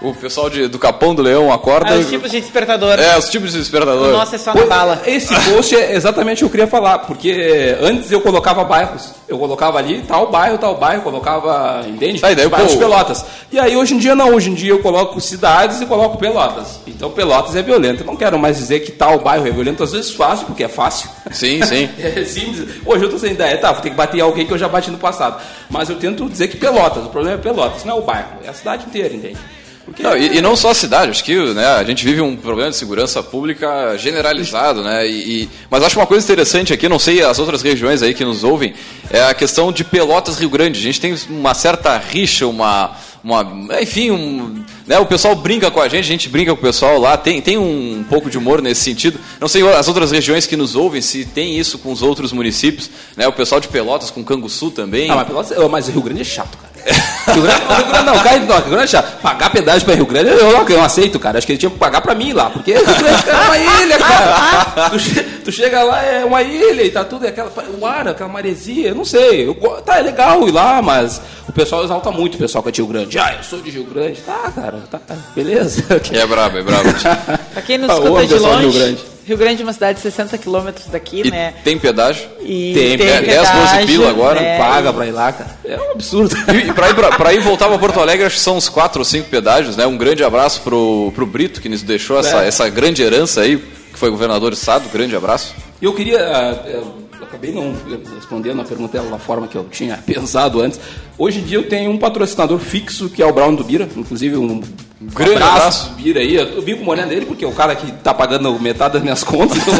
o pessoal de- do Capão do Leão acorda. Ah, os tipos de despertador. É, os tipos de despertador. O nosso é só na Pois, bala. Esse post é exatamente o que eu queria falar, porque antes eu colocava bairros. Eu colocava ali tal bairro, tal bairro, colocava, entende? Aí, daí bairros povo- Pelotas. E aí hoje em dia não, hoje em dia eu coloco cidades e coloco Pelotas. Então Pelotas é violento. Eu não quero mais dizer que tal bairro é violento, às vezes fácil, porque é fácil. Sim, sim. É simples. Hoje eu tô sem ideia, tá, vou ter que bater em alguém que eu já bati no passado. Mas eu tento dizer que Pelotas, o problema é Pelotas, não é o bairro, é a cidade inteira, entende? Porque Não, e, e não só a cidade, acho que né, a gente vive um problema de segurança pública generalizado, né? E, e- mas acho uma coisa interessante aqui, não sei as outras regiões aí que nos ouvem, é a questão de Pelotas Rio Grande. A gente tem uma certa rixa, uma. uma enfim, um, né, o pessoal brinca com a gente, a gente brinca com o pessoal lá, tem, tem um pouco de humor nesse sentido. Não sei as outras regiões que nos ouvem, se tem isso com os outros municípios, né? O pessoal de Pelotas com Canguçu também. Ah, mas, Pelotas, mas Rio Grande é chato, cara. Rio Grande, Rio Grande não, cai, não, Rio Grande chato. Pagar pedágio pra Rio Grande, eu, não- eu não aceito, cara. Acho que ele tinha que pagar pra mim lá, porque Rio Grande cara, é uma ilha, cara. Tu, che- tu chega lá, é uma ilha e tá tudo, é aquela, o ar, aquela maresia, eu não sei. Eu tá, é legal ir lá, mas o pessoal exalta muito o pessoal que é de Rio Grande. Ah, eu sou de Rio Grande. Tá, cara, tá, beleza. É brabo, é brabo. Pra quem Ah, escuta de longe, Rio Grande. É uma cidade de 60 quilômetros daqui, E né? tem pedágio? E Tem, tem, é, 10, 12 pedágio, pila agora, né? Paga pra ir lá, cara. É um absurdo. E, e pra, ir, pra, pra ir voltar pra Porto Alegre, acho que são uns quatro ou cinco pedágios, né? Um grande abraço pro, pro Brito, que nos deixou essa, É. essa grande herança aí, que foi governador do estado, grande abraço. E eu queria. ah, Eu acabei não respondendo a pergunta da forma que eu tinha pensado antes. Hoje em dia eu tenho um patrocinador fixo que é o Brown do Bira, inclusive um. Grande abraço. Bira aí. Eu vi com o Moreno dele porque é o cara que tá pagando metade das minhas contas. Então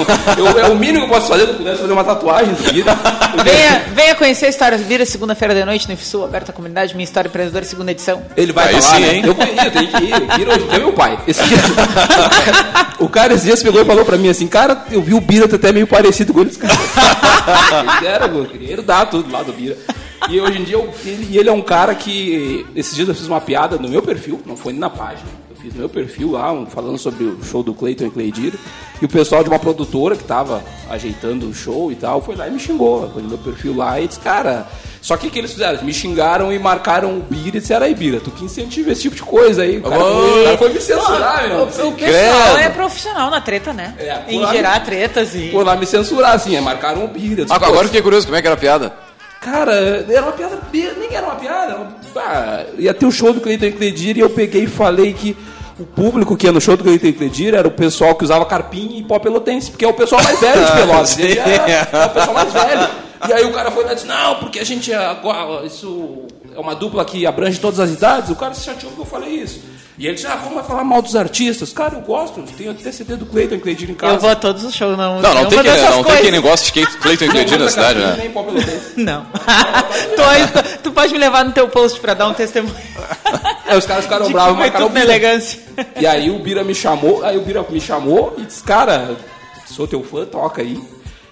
eu- é o mínimo que eu posso fazer. Eu pudesse fazer uma tatuagem do Bira. Venha, venha conhecer a História Vira, segunda-feira de noite no IFSU, aberta à comunidade, Minha História Empreendedora, segunda edição. Ele vai Aí falar, sim, né? hein? Eu conheço, eu tenho que ir. O Bira hoje é meu pai. Esse dia- o cara esses dias pegou e falou pra mim assim, cara, eu vi o Bira tá até meio parecido com ele. Cara. Ele era, eu queria herdar tudo lá do Bira. E hoje em dia, eu- ele, ele é um cara que... Esses dias eu fiz uma piada no meu perfil, não foi nem na página. Eu fiz no meu perfil lá, um- falando sobre o show do Cleiton e Cleidira. E o pessoal de uma produtora que tava ajeitando o show e tal, foi lá e me xingou. Foi no meu perfil lá e disse, cara, Só que o que eles fizeram? Eles me xingaram e marcaram o Bira e disseram, aí Bira, tu que incentiva esse tipo de coisa aí. O cara, foi, o cara foi me censurar, meu. O pessoal é profissional na treta, né? É, em por lá- gerar tretas e. Foi lá me censurar, assim, aí marcaram o Bira. Disse, Ah, "Pô, agora eu fiquei curioso, como é que era a piada? Cara, era uma piada, nem era uma piada. era uma- Ah, ia ter o show do Cleiton Cledir e eu peguei e falei que o público que ia no show do Cleiton Cledir era o pessoal que usava carpinho e pó pelotense, porque é o pessoal mais velho de Pelotas. É, o pessoal mais velho. E aí o cara foi lá e disse, não, porque a gente é isso é uma dupla que abrange todas as idades. O cara se chateou que eu falei isso. E ele disse, ah, como vai falar mal dos artistas? Cara, eu gosto, eu tenho até CD do Cleiton Cledir em casa. Eu vou a todos os shows, não. Não, não tem, quem, dessas não tem coisas. quem não gosta de Cleiton e na cidade, né? Nem pelotense. Não. tu, tu pode me levar no teu post pra dar um testemunho. Aí os caras ficaram que bravos, foi marcaram o Bira. elegância. E aí o Bira me chamou, aí o Bira me chamou e disse, cara, sou teu fã, toca aí.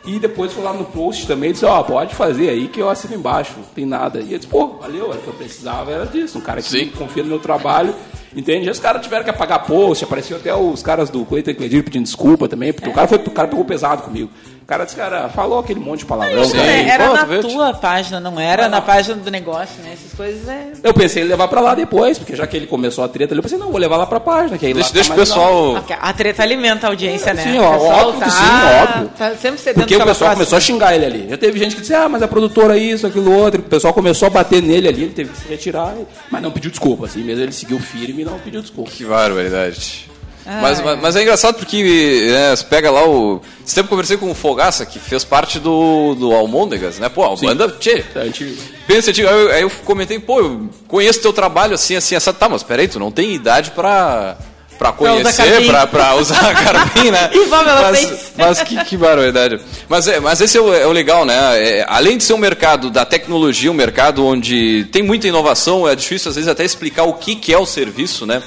E depois foi lá no post também e disse, ó, pode fazer aí que eu assino embaixo, não tem nada. E eu disse, pô, valeu, era o que eu precisava, era disso. Um cara que Sim. confia no meu trabalho, entende? E os caras tiveram que apagar post, apareceu até os caras do Cleiton Cledir pedindo desculpa também, porque o cara foi, o cara pegou pesado comigo. O cara disse, cara, falou aquele monte de palavrão. Também. né? Era Pô, na tua página, não era na página do negócio, né? Essas coisas é. Eu pensei em levar pra lá depois, porque já que ele começou a treta ali, eu pensei, não, vou levar lá pra página, que aí Deixa, lá deixa tá o pessoal. A treta alimenta a audiência, né? Sim, ó, óbvio que sim, óbvio. Tá sempre cedendo Porque o pessoal próxima. começou a xingar ele ali. Já teve gente que disse, ah, mas a produtora isso, aquilo outro. O pessoal começou a bater nele ali, ele teve que se retirar, mas não pediu desculpa, assim, mesmo ele seguiu firme e não pediu desculpa. Que barbaridade. Ah, Mas, é. mas, mas é engraçado porque né, você pega lá o. Esse tempo eu conversei com o Fogaça, que fez parte do, do Almôndegas, né? Pô, a banda. Tchê, A gente- pensa, tipo, aí, eu, aí eu comentei, pô, eu conheço teu trabalho assim, assim, essa. Tá, mas peraí, tu não tem idade pra. Pra usar conhecer, pra usar carpim, né? E vamos, ela mas, fez. mas que, que barbaridade. Mas, é, mas esse é o, é o legal, né? É, além de ser um mercado da tecnologia, um mercado onde tem muita inovação, é difícil às vezes até explicar o que, que é o serviço, né?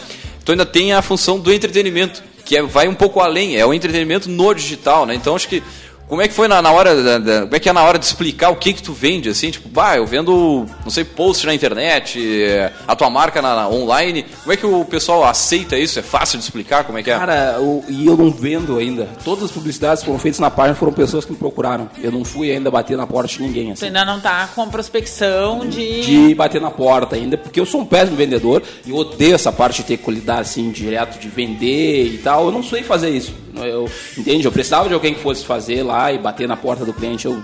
Então ainda tem a função do entretenimento, que é, vai um pouco além, é o entretenimento no digital, né? Então acho que como é que foi na, na hora da, da- como é que é na hora de explicar o que que tu vende assim, tipo, bah, eu vendo, não sei, post na internet, é, a tua marca na, na- online. Como é que o pessoal aceita isso? É fácil de explicar como é que é? Cara, o- e eu não vendo ainda. Todas as publicidades que foram feitas na página foram pessoas que me procuraram. Eu não fui ainda bater na porta de ninguém, assim. ainda não tá com a prospecção de. De bater na porta ainda, porque eu sou um péssimo vendedor e eu odeio essa parte de ter que lidar assim, direto de vender e tal. Eu não sei fazer isso. Eu, entende? Eu precisava de alguém que fosse fazer lá e bater na porta do cliente. Eu,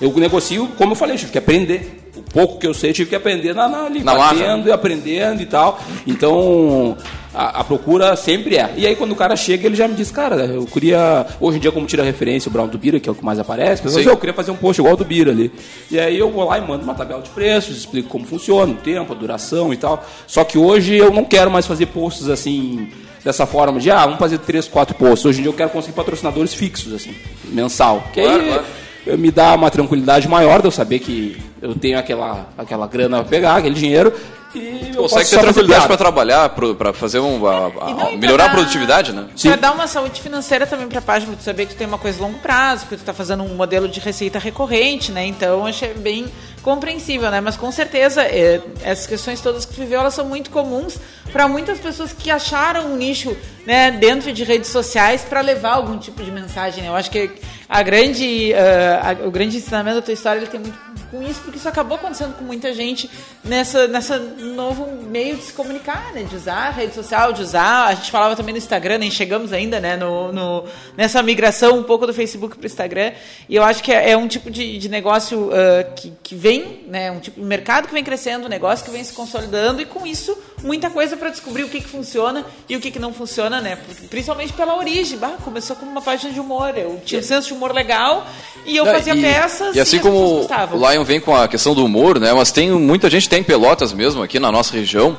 eu negocio, como eu falei, tive que aprender. O pouco que eu sei, tive que aprender na, na, ali, Na batendo e aprendendo e tal. Então, a, a procura sempre é. E aí, quando o cara chega, ele já me diz, cara, eu queria. Hoje em dia, como tira referência o Brown do Bira, que é o que mais aparece, pessoas eu queria fazer um post igual ao do Bira ali. E aí eu vou lá e mando uma tabela de preços, explico como funciona, o tempo, a duração e tal. Só que hoje eu não quero mais fazer posts assim. Dessa forma de, ah, vamos fazer três, quatro posts. Hoje em dia eu quero conseguir patrocinadores fixos, assim, mensal. Que Claro, aí claro. me dá uma tranquilidade maior de eu saber que eu tenho aquela, aquela grana pra pegar, aquele dinheiro. E eu Consegue posso ter tranquilidade para trabalhar, para fazer um, a- a- não, melhorar a produtividade, né? Pra dar uma saúde financeira também pra página, pra tu saber que tu tem uma coisa a longo prazo, que tu tá fazendo um modelo de receita recorrente, né? Então, achei bem compreensível, né? Mas com certeza, é, essas questões todas que tu viveu, elas são muito comuns para muitas pessoas que acharam um nicho né, dentro de redes sociais para levar algum tipo de mensagem. né? Eu acho que a grande, ah, a- o grande ensinamento da tua história ele tem muito com isso, porque isso acabou acontecendo com muita gente nessa, nessa novo meio de se comunicar, né? De usar a rede social, de usar. A gente falava também no Instagram, nem chegamos ainda, né? No, no- nessa migração um pouco do Facebook para o Instagram. E eu acho que é, é um tipo de, de negócio ah, que, que vem, né? Um tipo de mercado que vem crescendo, um negócio que vem se consolidando, e com isso, muita coisa para descobrir o que, que funciona e o que, que não funciona, né? Principalmente pela origem. Bah, começou como uma página de humor. Eu tinha um senso de humor legal e eu Não, fazia e, peças. E assim as pessoas como o Lion vem com a questão do humor, né? Mas tem muita gente tem pelotas mesmo aqui na nossa região.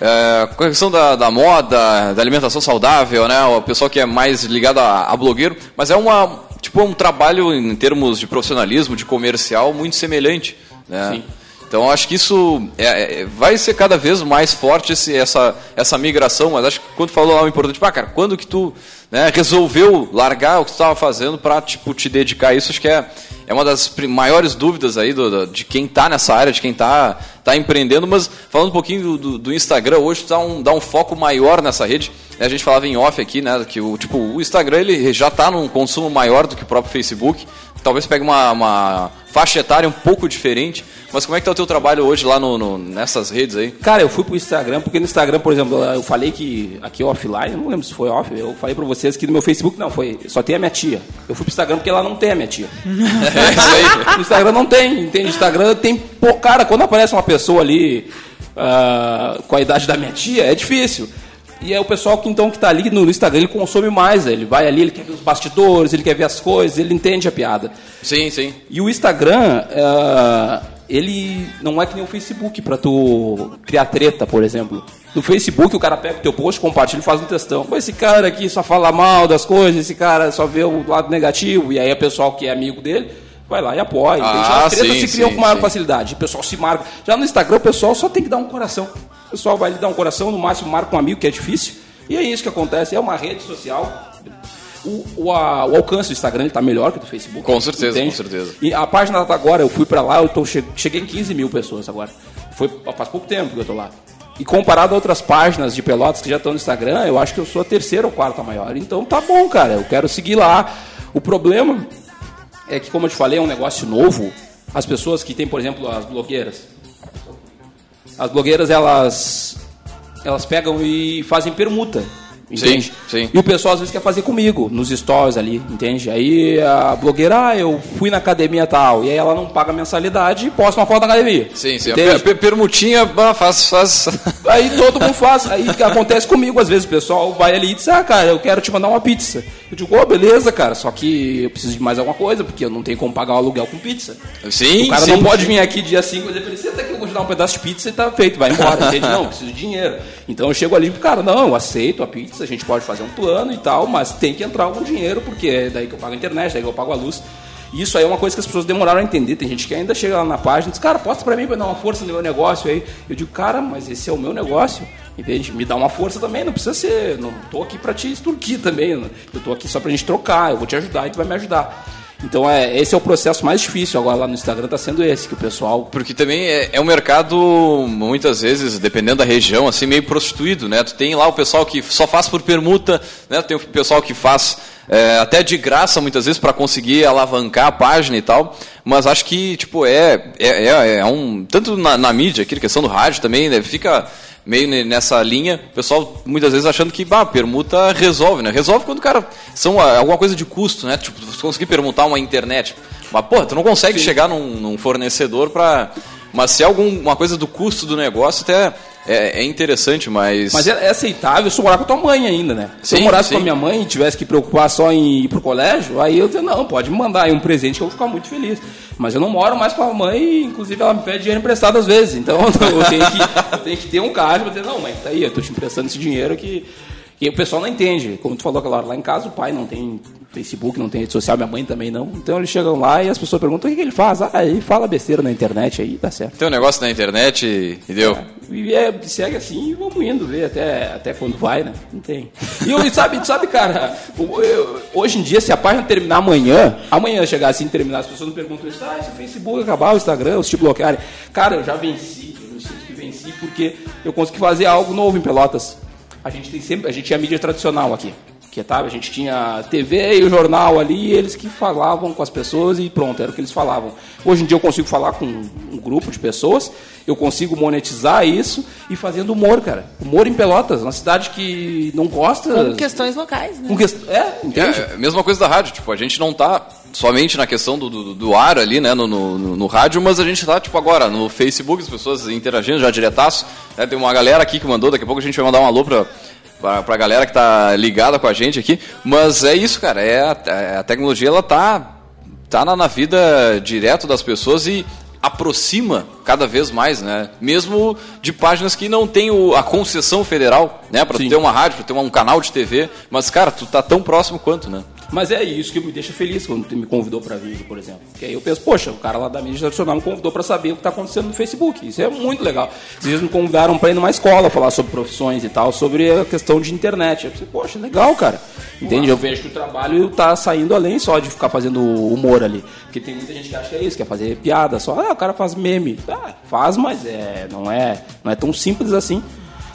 é, com a questão da, da moda, da alimentação saudável, né? O pessoal que é mais ligado a, a blogueiro, mas é uma tipo um trabalho em termos de profissionalismo, de comercial muito semelhante, né? Sim. Então acho que isso é- é- vai ser cada vez mais forte esse- essa, essa migração, mas acho que quando falou algo importante, pá, cara, quando que tu né, resolveu largar o que tu estava fazendo para tipo, te dedicar a isso, acho que é, é uma das maiores dúvidas aí do- do- de quem está nessa área, de quem está tá empreendendo, mas falando um pouquinho do, do- Instagram, hoje dá um, dá um foco maior nessa rede, né, a gente falava em off aqui, né, que o, tipo, o Instagram ele já está num consumo maior do que o próprio Facebook, talvez pegue uma, uma faixa etária um pouco diferente. Mas como é que tá o teu trabalho hoje lá no, no- nessas redes aí? Cara, eu fui pro Instagram, porque no Instagram, por exemplo, eu falei que aqui offline, não lembro se foi off, eu falei pra vocês que no meu Facebook não, foi, só tem a minha tia. Eu fui pro Instagram porque lá não tem a minha tia. É isso aí. No Instagram não tem, entende? Instagram tem. Pô, cara, quando aparece uma pessoa ali ah, com a idade da minha tia, é difícil. E é o pessoal que então que tá ali no Instagram, ele consome mais, ele vai ali, ele quer ver os bastidores, ele quer ver as coisas, ele entende a piada. Sim, sim. E o Instagram, ah, ele não é que nem o Facebook pra tu criar treta, por exemplo. No Facebook, o cara pega o teu post, compartilha e faz um textão. Pô, esse cara aqui só fala mal das coisas, esse cara só vê o lado negativo. E aí o pessoal que é amigo dele vai lá e apoia. Ah? As tretas sim, se criam sim, com maior sim. facilidade. O pessoal se marca. Já no Instagram, o pessoal só tem que dar um coração. O pessoal vai lhe dar um coração, no máximo marca um amigo, que é difícil. E é isso que acontece. É uma rede social. O, o, a- o alcance do Instagram está melhor que o do Facebook. Com certeza, entende? com certeza. E a página tá agora, eu fui pra lá, eu tô che- cheguei em 15 mil pessoas agora. Foi faz pouco tempo que eu tô lá. E comparado a outras páginas de pelotas que já estão no Instagram, eu acho que eu sou a terceira ou quarta maior. Então tá bom, cara, eu quero seguir lá. O problema é que, como eu te falei, é um negócio novo. As pessoas que têm, por exemplo, as blogueiras. As blogueiras, elas, elas pegam e fazem permuta. Entende? sim. E o pessoal às vezes quer fazer comigo, nos stories ali, entende? Aí a blogueira, ah, eu fui na academia tal, e aí ela não paga mensalidade e posta uma foto da academia. Sim, sim. Entende? per- per- permutinha faz, faz. Aí todo mundo faz. Aí acontece comigo, às vezes o pessoal vai ali e diz, ah, cara, eu quero te mandar uma pizza. Eu digo, ô, beleza, cara, só que eu preciso de mais alguma coisa, porque eu não tenho como pagar o aluguel com pizza. Sim, o cara sim, não pode sim. vir aqui dia 5 e dizer senta aqui, eu vou te dar um pedaço de pizza e tá feito, vai embora. Entende? Não, preciso de dinheiro. Então eu chego ali e digo, cara, não, eu aceito a pizza, a gente pode fazer um plano e tal, mas tem que entrar algum dinheiro, porque é daí que eu pago a internet, daí que eu pago a luz. E Isso aí é uma coisa que as pessoas demoraram a entender. Tem gente que ainda chega lá na página e diz, cara, posta pra mim pra dar uma força no meu negócio aí. Eu digo, cara, mas esse é o meu negócio. Entende? Me dá uma força também, não precisa ser. Não tô aqui pra te extorquir também. né? Eu tô aqui só pra gente trocar, eu vou te ajudar e tu vai me ajudar. Então é, esse é o processo mais difícil agora lá no Instagram, tá sendo esse, que o pessoal. Porque também é, é um mercado, muitas vezes, dependendo da região, assim, meio prostituído, né? Tu tem lá o pessoal que só faz por permuta, né? Tem o pessoal que faz é, até de graça, muitas vezes, para conseguir alavancar a página e tal. Mas acho que, tipo, é, é, é, é um... Tanto na, na mídia, aqui, questão do rádio também, né? Fica meio ne- nessa linha, o pessoal muitas vezes achando que, bah, permuta resolve, né? Resolve quando o cara... São ah, alguma coisa de custo, né? Tipo, você conseguir permutar uma internet. Mas, porra, tu não consegue chegar num, num fornecedor para... Mas se é alguma coisa do custo do negócio, até é, é interessante, mas... Mas é, é aceitável se eu morar com a tua mãe ainda, né? Se eu Sim, morasse sim. com a minha mãe e tivesse que preocupar só em ir pro colégio, aí eu dizia, não, pode me mandar aí um presente que eu vou ficar muito feliz. Mas eu não moro mais com a mãe, inclusive ela me pede dinheiro emprestado às vezes. Então eu tenho que, eu tenho que ter um caixa pra dizer, não, mãe, tá aí, eu tô te emprestando esse dinheiro que. E o pessoal não entende. Como tu falou aquela hora, lá em casa o pai não tem Facebook, não tem rede social, minha mãe também não. Então eles chegam lá e as pessoas perguntam o que, que ele faz. Ah, ele fala besteira na internet aí, dá certo. Tem um negócio na internet e, e deu. E é, segue assim e vamos indo ver até, até quando vai, né? Não tem. E eu- sabe, sabe, cara, eu- hoje em dia, se a página terminar amanhã, amanhã chegar assim e terminar, as pessoas me perguntam isso, ah, se o Facebook acabar, o Instagram, os te bloquearem. Cara, eu já venci, eu me sinto que venci porque eu consegui fazer algo novo em Pelotas. A gente tem sempre, a gente tinha mídia tradicional aqui. Que, tá, a gente tinha TV e o jornal ali, eles que falavam com as pessoas e pronto, era o que eles falavam. Hoje em dia eu consigo falar com um grupo de pessoas, eu consigo monetizar isso e fazendo humor, cara. Humor em Pelotas, uma cidade que não gosta. Com questões locais, né? Com quest- É, entende? É, é a mesma coisa da rádio, tipo, a gente não tá somente na questão do, do, do ar ali, né, no, no, no- no rádio, mas a gente tá, tipo, agora no Facebook, as pessoas interagindo já diretaço, né, tem uma galera aqui que mandou, daqui a pouco a gente vai mandar um alô pra, pra, pra galera que tá ligada com a gente aqui, mas é isso, cara, é a, é a tecnologia, ela tá, tá na, na vida direto das pessoas e aproxima cada vez mais, né? Mesmo de páginas que não tem o- a concessão federal, né? Tu ter uma rádio, pra ter um canal de TV, mas, cara, tu tá tão próximo quanto, né? Mas é isso que me deixa feliz quando me convidou para vir, por exemplo. Que aí eu penso, poxa, o cara lá da mídia tradicional me convidou para saber o que está acontecendo no Facebook. Isso é muito legal. Vocês me convidaram para ir numa escola falar sobre profissões e tal, sobre a questão de internet. Eu pensei, poxa, legal, cara. Entende? Eu vejo que o trabalho tá saindo além só de ficar fazendo humor ali. Porque tem muita gente que acha que é isso, quer fazer piada só. Ah, o cara faz meme. Ah, faz, mas é, não, é, não é tão simples assim.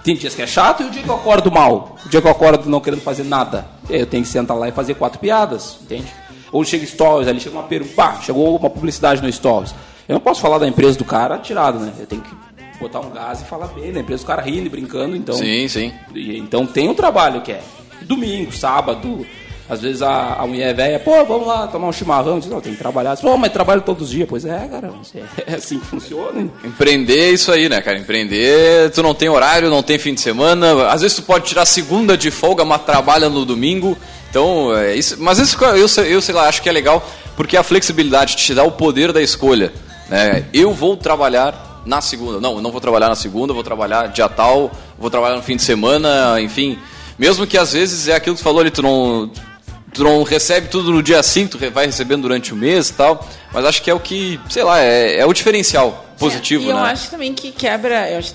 Tem dias que é chato e o dia que eu acordo mal. O dia que eu acordo não querendo fazer nada. Eu tenho que sentar lá e fazer quatro piadas, entende? Ou chega stories, ali chega uma pergunta, pá, chegou uma publicidade no stories. Eu não posso falar da empresa do cara tirado, né? Eu tenho que botar um gás e falar bem da empresa do cara rindo e brincando, então. Sim, sim. E, então tem um trabalho que é domingo, sábado. Às vezes a, a mulher velha, pô, vamos lá tomar um chimarrão. Diz, não, tem que trabalhar. Pô, mas trabalho todos os dias. Pois é, cara, é assim que funciona. Empreender é isso aí, né, cara? Empreender, tu não tem horário, não tem fim de semana. Às vezes tu pode tirar segunda de folga, mas trabalha no domingo. Então, é isso. Mas isso eu, eu sei lá, acho que é legal, porque a flexibilidade te dá o poder da escolha. Né? Eu vou trabalhar na segunda. Não, não vou trabalhar na segunda, vou trabalhar dia tal, vou trabalhar no fim de semana, enfim. Mesmo que às vezes é aquilo que tu falou ali, tu não, tu não recebe tudo no dia 5, tu vai recebendo durante o mês e tal. Mas acho que é o que, sei lá, é, é o diferencial positivo, e eu né? acho também que quebra, eu acho,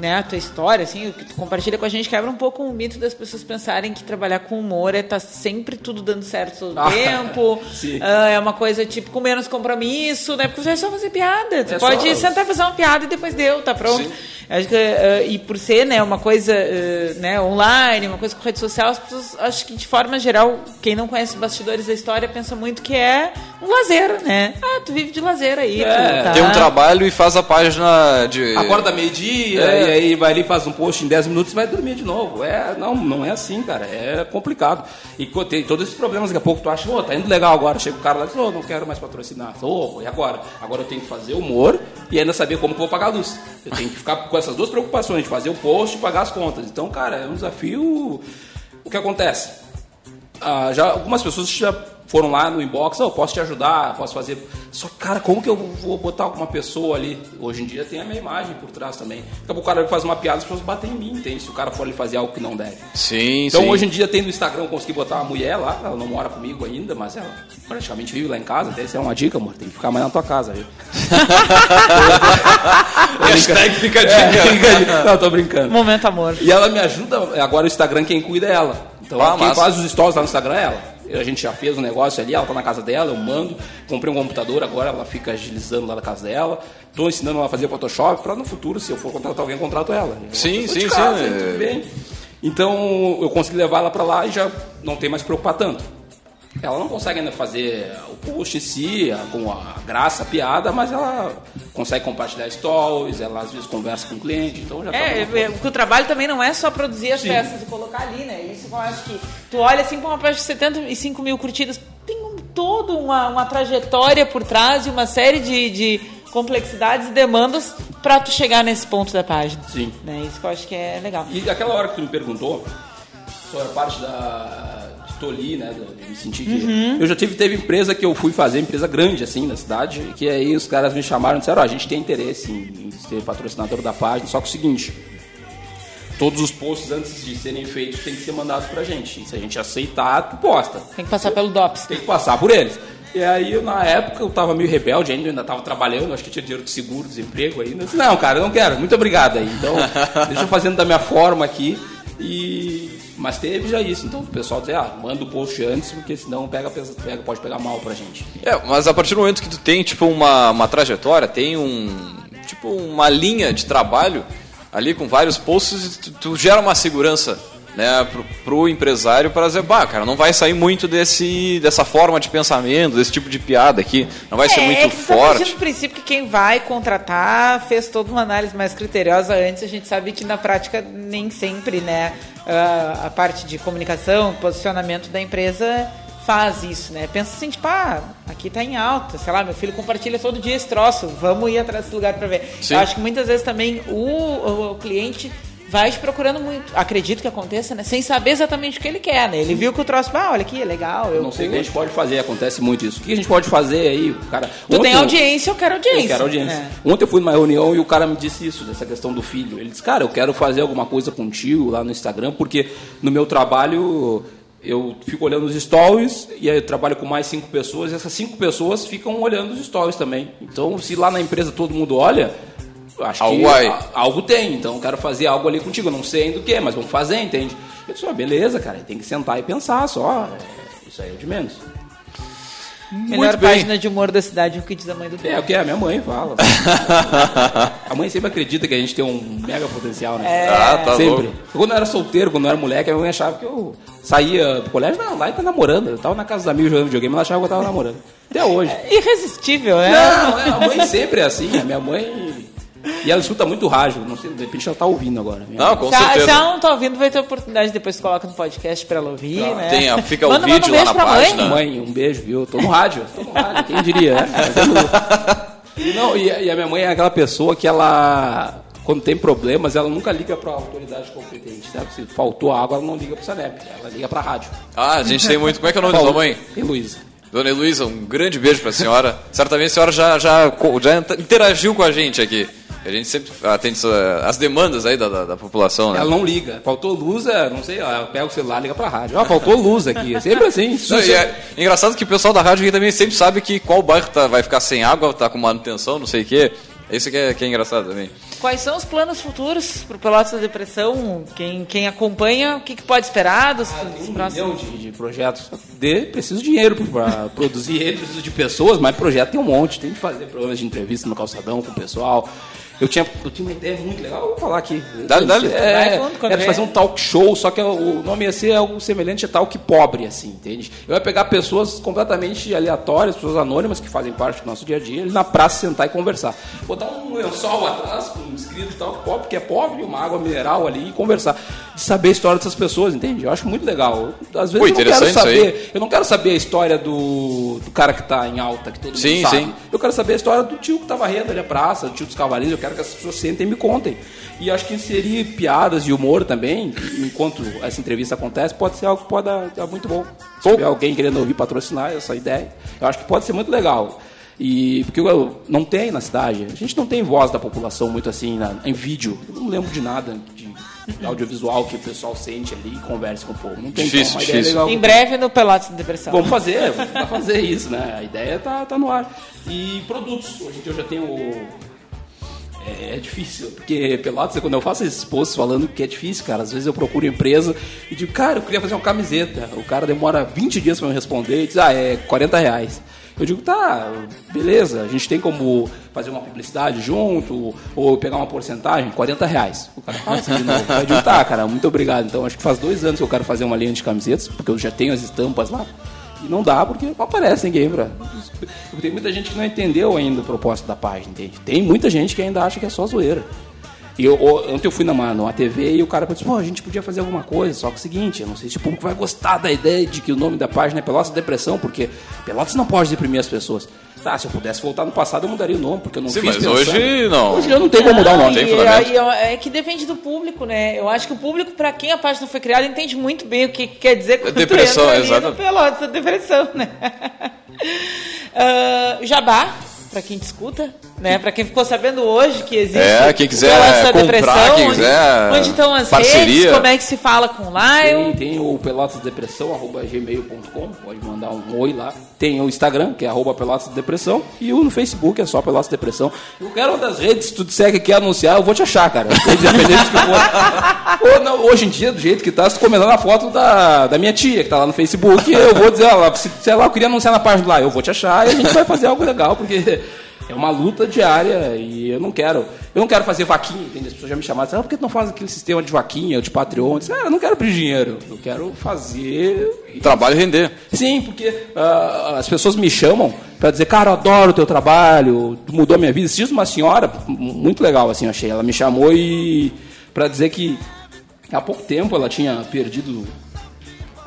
né, a tua história, assim, o que tu compartilha com a gente, quebra um pouco o mito das pessoas pensarem que trabalhar com humor é estar sempre tudo dando certo todo Ah, tempo. sim. ah, é uma coisa tipo com menos compromisso, né? Porque você é só fazer piada. Tu É pode só- sentar e fazer uma piada e depois deu, tá pronto. Acho que, ah, e por ser né, uma coisa ah, né, online, uma coisa com rede social, as pessoas, acho que de forma geral, quem não conhece os bastidores da história pensa muito que é um lazer, né? Ah, tu vive de lazer aí. É, tu tá... Tem um trabalho e faz a página de. Acorda meio-dia É. e aí vai ali, faz um post em 10 minutos e vai dormir de novo. É, não, não é assim, cara. É complicado. E tem todos esses problemas. Daqui a pouco tu acha, ô, tá indo legal agora. Chega o cara lá e diz, ô, não quero mais patrocinar. Ô, e agora? Agora eu tenho que fazer humor e ainda saber como que eu vou pagar a luz. Eu tenho que ficar com essas duas preocupações, de fazer o post e pagar as contas. Então, cara, é um desafio. O que acontece? Ah, já algumas pessoas já foram lá no inbox, "Oh, eu posso te ajudar, posso fazer. Só, cara, como que eu vou botar alguma pessoa ali? Hoje em dia tem a minha imagem por trás também. Daqui a pouco o cara faz uma piada, as pessoas batem em mim, entende? Se o cara for ali fazer algo que não deve. Sim, Então sim. hoje em dia tem no Instagram, eu consegui botar uma mulher lá, ela não mora comigo ainda, mas ela praticamente vive lá em casa. Até essa é uma dica, amor, tem que ficar mais na tua casa, viu? Hashtag fica a É, dica. fica a dica. Não, tô brincando. Momento amor. E ela me ajuda, agora o Instagram quem cuida é ela. Então Ah, quem massa. faz os stories lá no Instagram é ela. A gente já fez um negócio ali, ela tá na casa dela, eu mando, comprei um computador, agora ela fica agilizando lá na casa dela. Tô ensinando ela a fazer Photoshop para no futuro, se eu for contratar alguém, eu contrato ela. Eu Sim, sim, casa, sim, Tudo é. bem. Então eu consegui levar ela para lá e já não tem mais que preocupar tanto. Ela não consegue ainda fazer o post em si, com a graça, a piada, mas ela consegue compartilhar stories, ela às vezes conversa com o cliente, então já tá É, é, porque o trabalho também não é só produzir as Sim. peças e colocar ali, né? Isso eu acho que tu olha assim para uma página de 75 mil curtidas, tem um, toda uma, uma trajetória por trás e uma série de, de complexidades e demandas para tu chegar nesse ponto da página. Sim. Né? Isso que eu acho que é legal. E aquela hora que tu me perguntou sobre a parte da tolir, né, de me sentir que Uhum. eu já tive teve empresa que eu fui fazer empresa grande assim na cidade, que aí os caras me chamaram e disseram, ó, a gente tem interesse em, em ser patrocinador da página, só que o seguinte, todos os posts antes de serem feitos têm que ser mandados pra gente. E se a gente aceitar, tu posta. Tem que passar pelo DOPS. Tem que passar por eles. E aí, na época, eu tava meio rebelde ainda, ainda tava trabalhando, acho que tinha dinheiro de seguro, desemprego ainda. Eu disse, não, cara, eu não quero, muito obrigado aí. Então, deixa eu fazendo da minha forma aqui. E... Mas teve já isso, então o pessoal diz, ah, manda o post antes, porque senão pega, pega, pode pegar mal pra gente. É, mas a partir do momento que tu tem, tipo, uma, uma trajetória, tem um. Tipo, uma linha de trabalho ali com vários posts, tu, tu gera uma segurança, né, pro, pro empresário para dizer, bah, cara, não vai sair muito desse, dessa forma de pensamento, desse tipo de piada aqui, não vai ser é, muito é que tá forte. do princípio que quem vai contratar fez toda uma análise mais criteriosa antes. A gente sabe que na prática nem sempre, né, ah, a parte de comunicação, posicionamento da empresa faz isso, né? Pensa assim, tipo, ah, aqui tá em alta, sei lá, meu filho compartilha todo dia esse troço, vamos ir atrás desse lugar para ver. Sim. Eu acho que muitas vezes também o, o- o cliente vai te procurando muito, acredito que aconteça, né? Sem saber exatamente o que ele quer, né? Ele viu que o troço, ah, olha aqui, é legal, eu não sei o que a gente pode fazer, acontece muito isso. O que a gente pode fazer aí, o cara... Tu tem Ontem eu- audiência, eu quero audiência. Eu quero audiência. É. Ontem eu fui numa reunião e o cara me disse isso, dessa questão do filho. Ele disse, cara, eu quero fazer alguma coisa contigo lá no Instagram, porque no meu trabalho eu fico olhando os stories e aí eu trabalho com mais cinco pessoas e essas cinco pessoas ficam olhando os stories também. Então, se lá na empresa todo mundo olha, acho Algo que aí. algo tem. Então, eu quero fazer algo ali contigo. Eu não sei ainda o que, mas vamos fazer, entende? Eu disse, "Ah, beleza, cara, tem que sentar e pensar só. É, Isso aí é o de menos. Melhor bem. página de humor da cidade, o que diz a mãe do É o que a minha mãe fala. a mãe sempre acredita que a gente tem um mega potencial, né? É. Ah, tá sempre. louco. Quando eu era solteiro, quando eu era moleque, a minha mãe achava que eu saía do colégio, não, lá e tá namorando. Eu tava na casa dos amigos jogando videogame, ela achava que eu tava namorando. Até hoje. Irresistível, né? Não, é, a mãe sempre é assim. A minha mãe. E ela escuta muito rádio. Não sei, de repente ela tá ouvindo agora. Minha Não, mãe. com Se, a- se certeza. ela não tá ouvindo, vai ter oportunidade, depois coloca no podcast pra ela ouvir, né? Tem, a- fica o Manda- manda vídeo um lá beijo na pra mãe. página. Mãe, um beijo, viu? Tô no rádio. Tô no rádio, quem diria, né? E Não, e a, e a minha mãe é aquela pessoa que ela. Quando tem problemas, ela nunca liga pra autoridade competente, sabe? Se faltou água, ela não liga pro Sanep, ela liga pra rádio. Ah, a gente tem muito. Como é que é o nome da sua mãe? Heloísa. Dona Heloísa, um grande beijo pra senhora. Certamente a senhora já, já, já int- interagiu com a gente aqui. A gente sempre atende eh, as demandas aí da, da, da população, né? Ela não liga. Faltou luz, é, não sei, ela pega o celular e liga pra rádio. Ó, faltou luz aqui. É sempre assim. Não, e é engraçado que o pessoal da rádio aqui também sempre sabe que qual bairro tá, vai ficar sem água, tá com manutenção, não sei o quê. Isso que é, que é engraçado também. Quais são os planos futuros pro Pelotas da Depressão? Quem, quem acompanha, o que, que pode esperar dos, dos um próximos? de, de projetos. De, preciso de dinheiro para produzir ele, preciso de pessoas, mas projeto tem um monte. Tem que fazer programas de entrevista no calçadão com o pessoal. Eu tinha, eu tinha uma ideia muito legal, eu vou falar aqui. Dá-lhe, dá-lhe. Vai É, quando era fazer um talk show, só que o nome ia ser algo semelhante a talk pobre, assim, entende? Eu ia pegar pessoas completamente aleatórias, pessoas anônimas que fazem parte do nosso dia a dia, e na praça sentar e conversar. Botar um lençol atrás com escrito talk pobre, que é pobre, uma água mineral ali e conversar. De saber a história dessas pessoas, entende? Eu acho muito legal. Às vezes Pô, eu não quero interessante isso aí. saber. Eu não quero saber a história do, do cara que está em alta, que todo Sim, mundo sabe. sim. Eu quero saber a história do tio que tá varrendo ali a praça, do tio dos cavalinhos. Quero que as pessoas sentem e me contem. E acho que inserir piadas e humor também, enquanto essa entrevista acontece, pode ser algo que pode dar, dar muito bom. Se tiver alguém querendo ouvir patrocinar essa ideia, eu acho que pode ser muito legal. E porque eu, não tem na cidade, a gente não tem voz da população muito assim na- em vídeo. Eu não lembro de nada de, de audiovisual que o pessoal sente ali e conversa com o povo. Não tem Difícil, então, difícil. legal. Em breve no Pelotas da Depressão. Vamos fazer, vamos fazer isso, né? A ideia tá, tá no ar. E produtos. Hoje em dia eu já tenho. É, é difícil, porque Pelotas, quando eu faço esses posts falando que é difícil, cara, às vezes eu procuro empresa e digo, cara, eu queria fazer uma camiseta. O cara demora 20 dias para me responder e diz, ah, é 40 reais. Eu digo, tá, beleza, a gente tem como fazer uma publicidade junto, ou pegar uma porcentagem, 40 reais. O cara fala assim de novo. Eu digo, tá, cara, muito obrigado. Então acho que faz dois anos que eu quero fazer uma linha de camisetas, porque eu já tenho as estampas lá. E não dá porque não aparece ninguém pra. Tem muita gente que não entendeu ainda o propósito da página, entende? Tem muita gente que ainda acha que é só zoeira. E eu, ontem eu fui numa, numa TV e o cara disse, pô, a gente podia fazer alguma coisa, só que é o seguinte, eu não sei se o público vai gostar da ideia de que o nome da página é Pelotas Depressão, porque Pelotas não pode deprimir as pessoas. Tá, se eu pudesse voltar no passado, eu mudaria o nome, porque eu não Sim, fiz mas pensando. hoje não. Hoje eu não tenho como mudar o nome. E ó, é que depende do público, né? Eu acho que o público, pra quem a página foi criada, entende muito bem o que quer dizer quando Depressão, tu entra exato. no Pelotas Depressão, né? Ah, Jabá, pra quem te escuta, né? Pra quem ficou sabendo hoje que existe É, quem o quiser Pelotas da comprar, Depressão, quem onde, quiser onde estão as parceria. redes, como é que se fala com o Tem, Lion. tem o pelotasdepressão, arroba gmail.com, pode mandar um oi lá. Tem o Instagram, que é arroba Pelotas Depressão, e o no Facebook é só Pelotas Depressão. Eu quero uma das redes, se tu disser que quer anunciar, eu vou te achar, cara. Independente do que for. Ou não, hoje em dia, do jeito que tá, se tu comentar na foto da, da minha tia, que tá lá no Facebook, eu vou dizer, ó, se, sei lá, eu queria anunciar na página lá, eu vou te achar e a gente vai fazer algo legal, porque é uma luta diária e eu não quero. Eu não quero fazer vaquinha, entende? As pessoas já me chamaram, ah, por que tu não faz aquele sistema de vaquinha, de Patreon? Eu disse, ah, eu não quero pedir dinheiro, eu quero fazer. Trabalho render. Sim, porque ah, as pessoas me chamam para dizer, cara, eu adoro o teu trabalho, tu mudou a minha vida. Dias uma senhora, muito legal, assim, achei. Ela me chamou e para dizer que há pouco tempo ela tinha perdido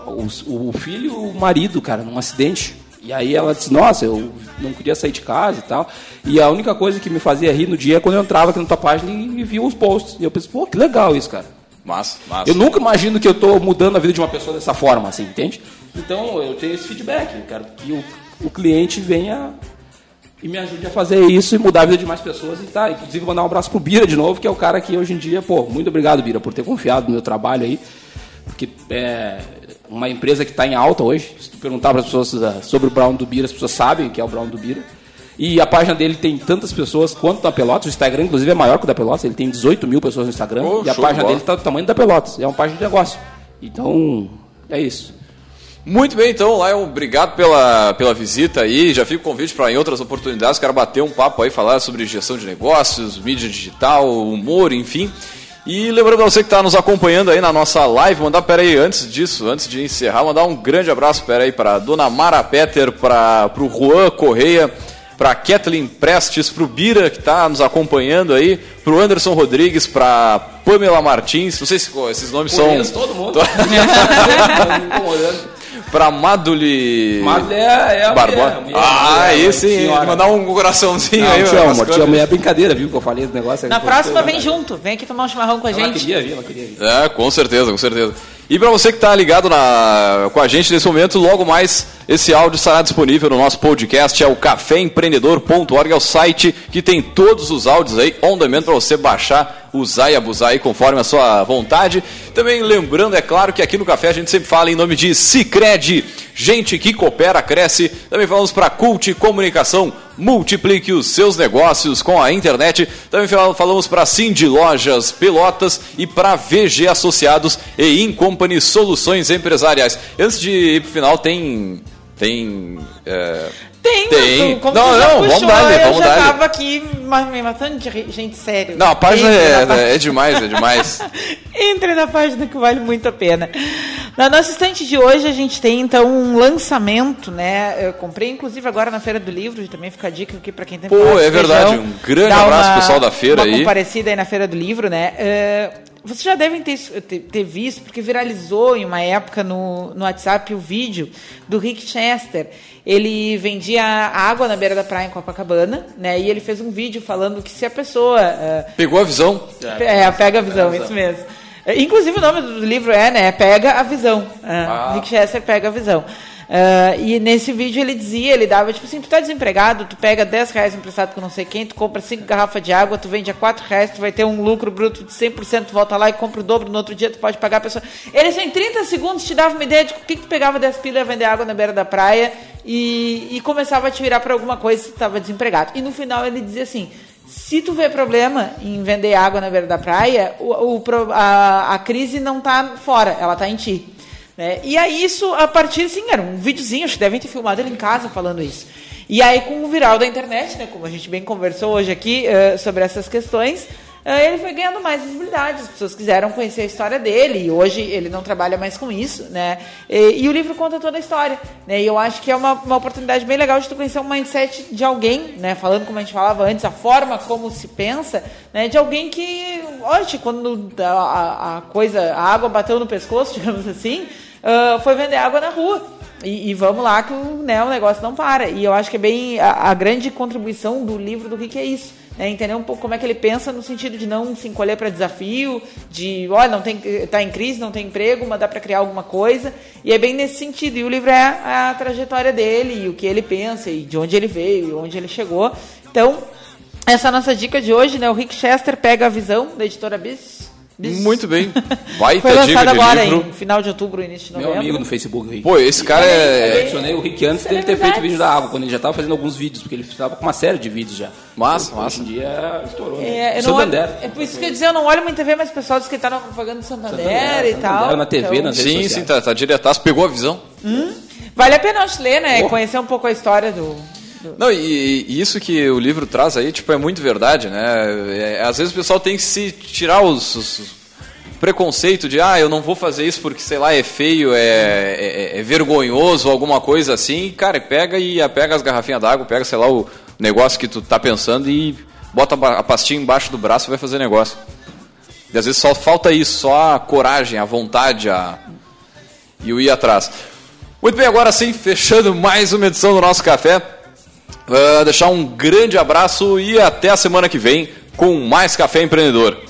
o, o filho e o marido, cara, num acidente. E aí ela disse, nossa, eu não queria sair de casa e tal. E a única coisa que me fazia rir no dia é quando eu entrava aqui na tua página e, e via os posts. E eu pensei, pô, que legal isso, cara. Massa, massa. Eu nunca imagino que eu estou mudando a vida de uma pessoa dessa forma, assim, entende? Então eu tenho esse feedback. Eu quero que o, o cliente venha e me ajude a fazer isso e mudar a vida de mais pessoas. E tá, inclusive mandar um abraço pro Bira de novo, que é o cara que hoje em dia, pô, muito obrigado, Bira, por ter confiado no meu trabalho aí. Porque é uma empresa que está em alta hoje. Se tu perguntar para as pessoas ah, sobre o Brown do Bira, as pessoas sabem que é o Brown do Bira. E a página dele tem tantas pessoas quanto da Pelotas. O Instagram, inclusive, é maior que o da Pelotas. Ele tem 18 mil pessoas no Instagram. Oh, e a página dele está do tamanho da Pelotas. É uma página de negócio. Então, é isso. Muito bem, então, Lion, obrigado pela, pela visita aí. Já fica o convite para em outras oportunidades, quero bater um papo aí, falar sobre gestão de negócios, mídia digital, humor, enfim. E lembrando a você que está nos acompanhando aí na nossa live, mandar, pera aí, antes disso, antes de encerrar, mandar um grande abraço, pera aí, para Dona Mara Peter, para o Juan Correia, para Kathleen Prestes, para o Bira, que está nos acompanhando aí, para o Anderson Rodrigues, para Pamela Martins, não sei se esses nomes Conheço são... todo mundo. Para Maduli... Maduli é, é a Barbosa. mulher, a mulher, ah, mulher, aí sim, mandar um coraçãozinho Não, aí. te amo, te amo. É brincadeira, viu? Que eu falei do negócio. Na aí, próxima vem junto, vem aqui tomar um chimarrão com a Ela gente. queria vir, ela queria vir. É, com certeza, com certeza. E para você que está ligado na, com a gente nesse momento, logo mais esse áudio estará disponível no nosso podcast, é o caféempreendedor.org, é o site que tem todos os áudios aí on demand para você baixar, usar e abusar aí conforme a sua vontade. Também lembrando, é claro, que aqui no Café a gente sempre fala em nome de Cicred, gente que coopera, cresce. Também falamos para Cult Comunicação, multiplique os seus negócios com a internet. Também fal- falamos para Cindy Lojas Pelotas e para VG Associados e Incompany Soluções Empresariais. Antes de ir pro final, tem. Tem. é, Tem, Tem. como Não, não, puxou, vamos dar-lhe, eu vamos já tava aqui me matando de gente sério. Não, a página é, é demais, é demais. Entre na página que vale muito a pena. Na nossa estante de hoje a gente tem então um lançamento, né? Eu comprei inclusive agora na Feira do Livro, também fica a dica aqui para quem tem Pô, é de verdade, um grande dar abraço uma- pro pessoal da feira uma aí. comparecida aí na Feira do Livro, né? Eh, vocês já devem ter, ter, ter visto, porque viralizou em uma época no, no WhatsApp o vídeo do Rick Chester. Ele vendia água na beira da praia em Copacabana, né? E ele fez um vídeo falando que se a pessoa eh, Pegou a visão? é, pega a visão, isso mesmo. É, Inclusive o nome do livro é, né? Pega a visão. Ah. Ah. Rick Chester pega a visão. Ah, e nesse vídeo ele dizia, ele dava, tipo assim, tu tá desempregado, tu pega 10 reais emprestado com não sei quem, tu compra 5 garrafas de água, tu vende a 4 reais, tu vai ter um lucro bruto de 100%, tu volta lá e compra o dobro, no outro dia tu pode pagar a pessoa. Ele só em 30 segundos te dava uma ideia de o que, tu pegava 10 pila e ia vender água na beira da praia e, e começava a te virar para alguma coisa se tu estava desempregado. E no final ele dizia assim, se tu vê problema em vender água na beira da praia, o, o a, a crise não está fora, ela está em ti. Né? E aí isso, a partir, assim, era um videozinho, acho que devem ter filmado ele em casa falando isso. E aí com o viral da internet, né, como a gente bem conversou hoje aqui eh, sobre essas questões, eh, ele foi ganhando mais visibilidade, as pessoas quiseram conhecer a história dele, e hoje ele não trabalha mais com isso, né? E, e o livro conta toda a história, né? E eu acho que é uma, uma oportunidade bem legal de tu conhecer um mindset de alguém, né? Falando como a gente falava antes, a forma como se pensa, né? De alguém que, hoje, quando a- a coisa, a água bateu no pescoço, digamos assim, ah, foi vender água na rua. E, e vamos lá que o, né, o negócio não para. E eu acho que é bem a, a grande contribuição do livro do Rick é isso. Né, entender um pouco como é que ele pensa no sentido de não se encolher para desafio, de, olha, não tem, tá em crise, não tem emprego, mas dá para criar alguma coisa. E é bem nesse sentido. E o livro é a, trajetória dele, e o que ele pensa, e de onde ele veio, e onde ele chegou. Então, essa é nossa dica de hoje, né? O Rick Chester pega a visão da editora Bis. Muito bem. Baita Foi lançado agora livro. em final de outubro, início de Meu novembro. amigo no Facebook, o Rick. Pô, esse cara Eu é. adicionei o Rick antes dele ter feito vídeo da água, quando ele já estava fazendo alguns vídeos, porque ele estava com uma série de vídeos já. Massa, Hoje massa. em dia estourou. É, né? eu não olho, Santander. é por isso que eu ia dizer, eu não olho muito TV, mas o pessoal diz que tá na propaganda do Santander, e tal. Santander, na TV, Então, nas redes Sim, sociais. sim, tá, tá diretaço, pegou a visão. Vale a pena te ler, né? Oh. Conhecer um pouco a história do. Não, e, e isso que o livro traz aí, tipo, é muito verdade, né? É, às vezes o pessoal tem que se tirar os, os preconceito de, ah, eu não vou fazer isso porque, sei lá, é feio, é, é, é vergonhoso, alguma coisa assim. Cara, pega e pega as garrafinhas d'água, pega, sei lá, o negócio que tu tá pensando e bota a pastinha embaixo do braço e vai fazer negócio. E às vezes só falta isso, só a coragem, a vontade, a... e o ir atrás. Muito bem, agora sim, fechando mais uma edição do nosso café. Uh, deixar um grande abraço e até a semana que vem com mais Café Empreendedor.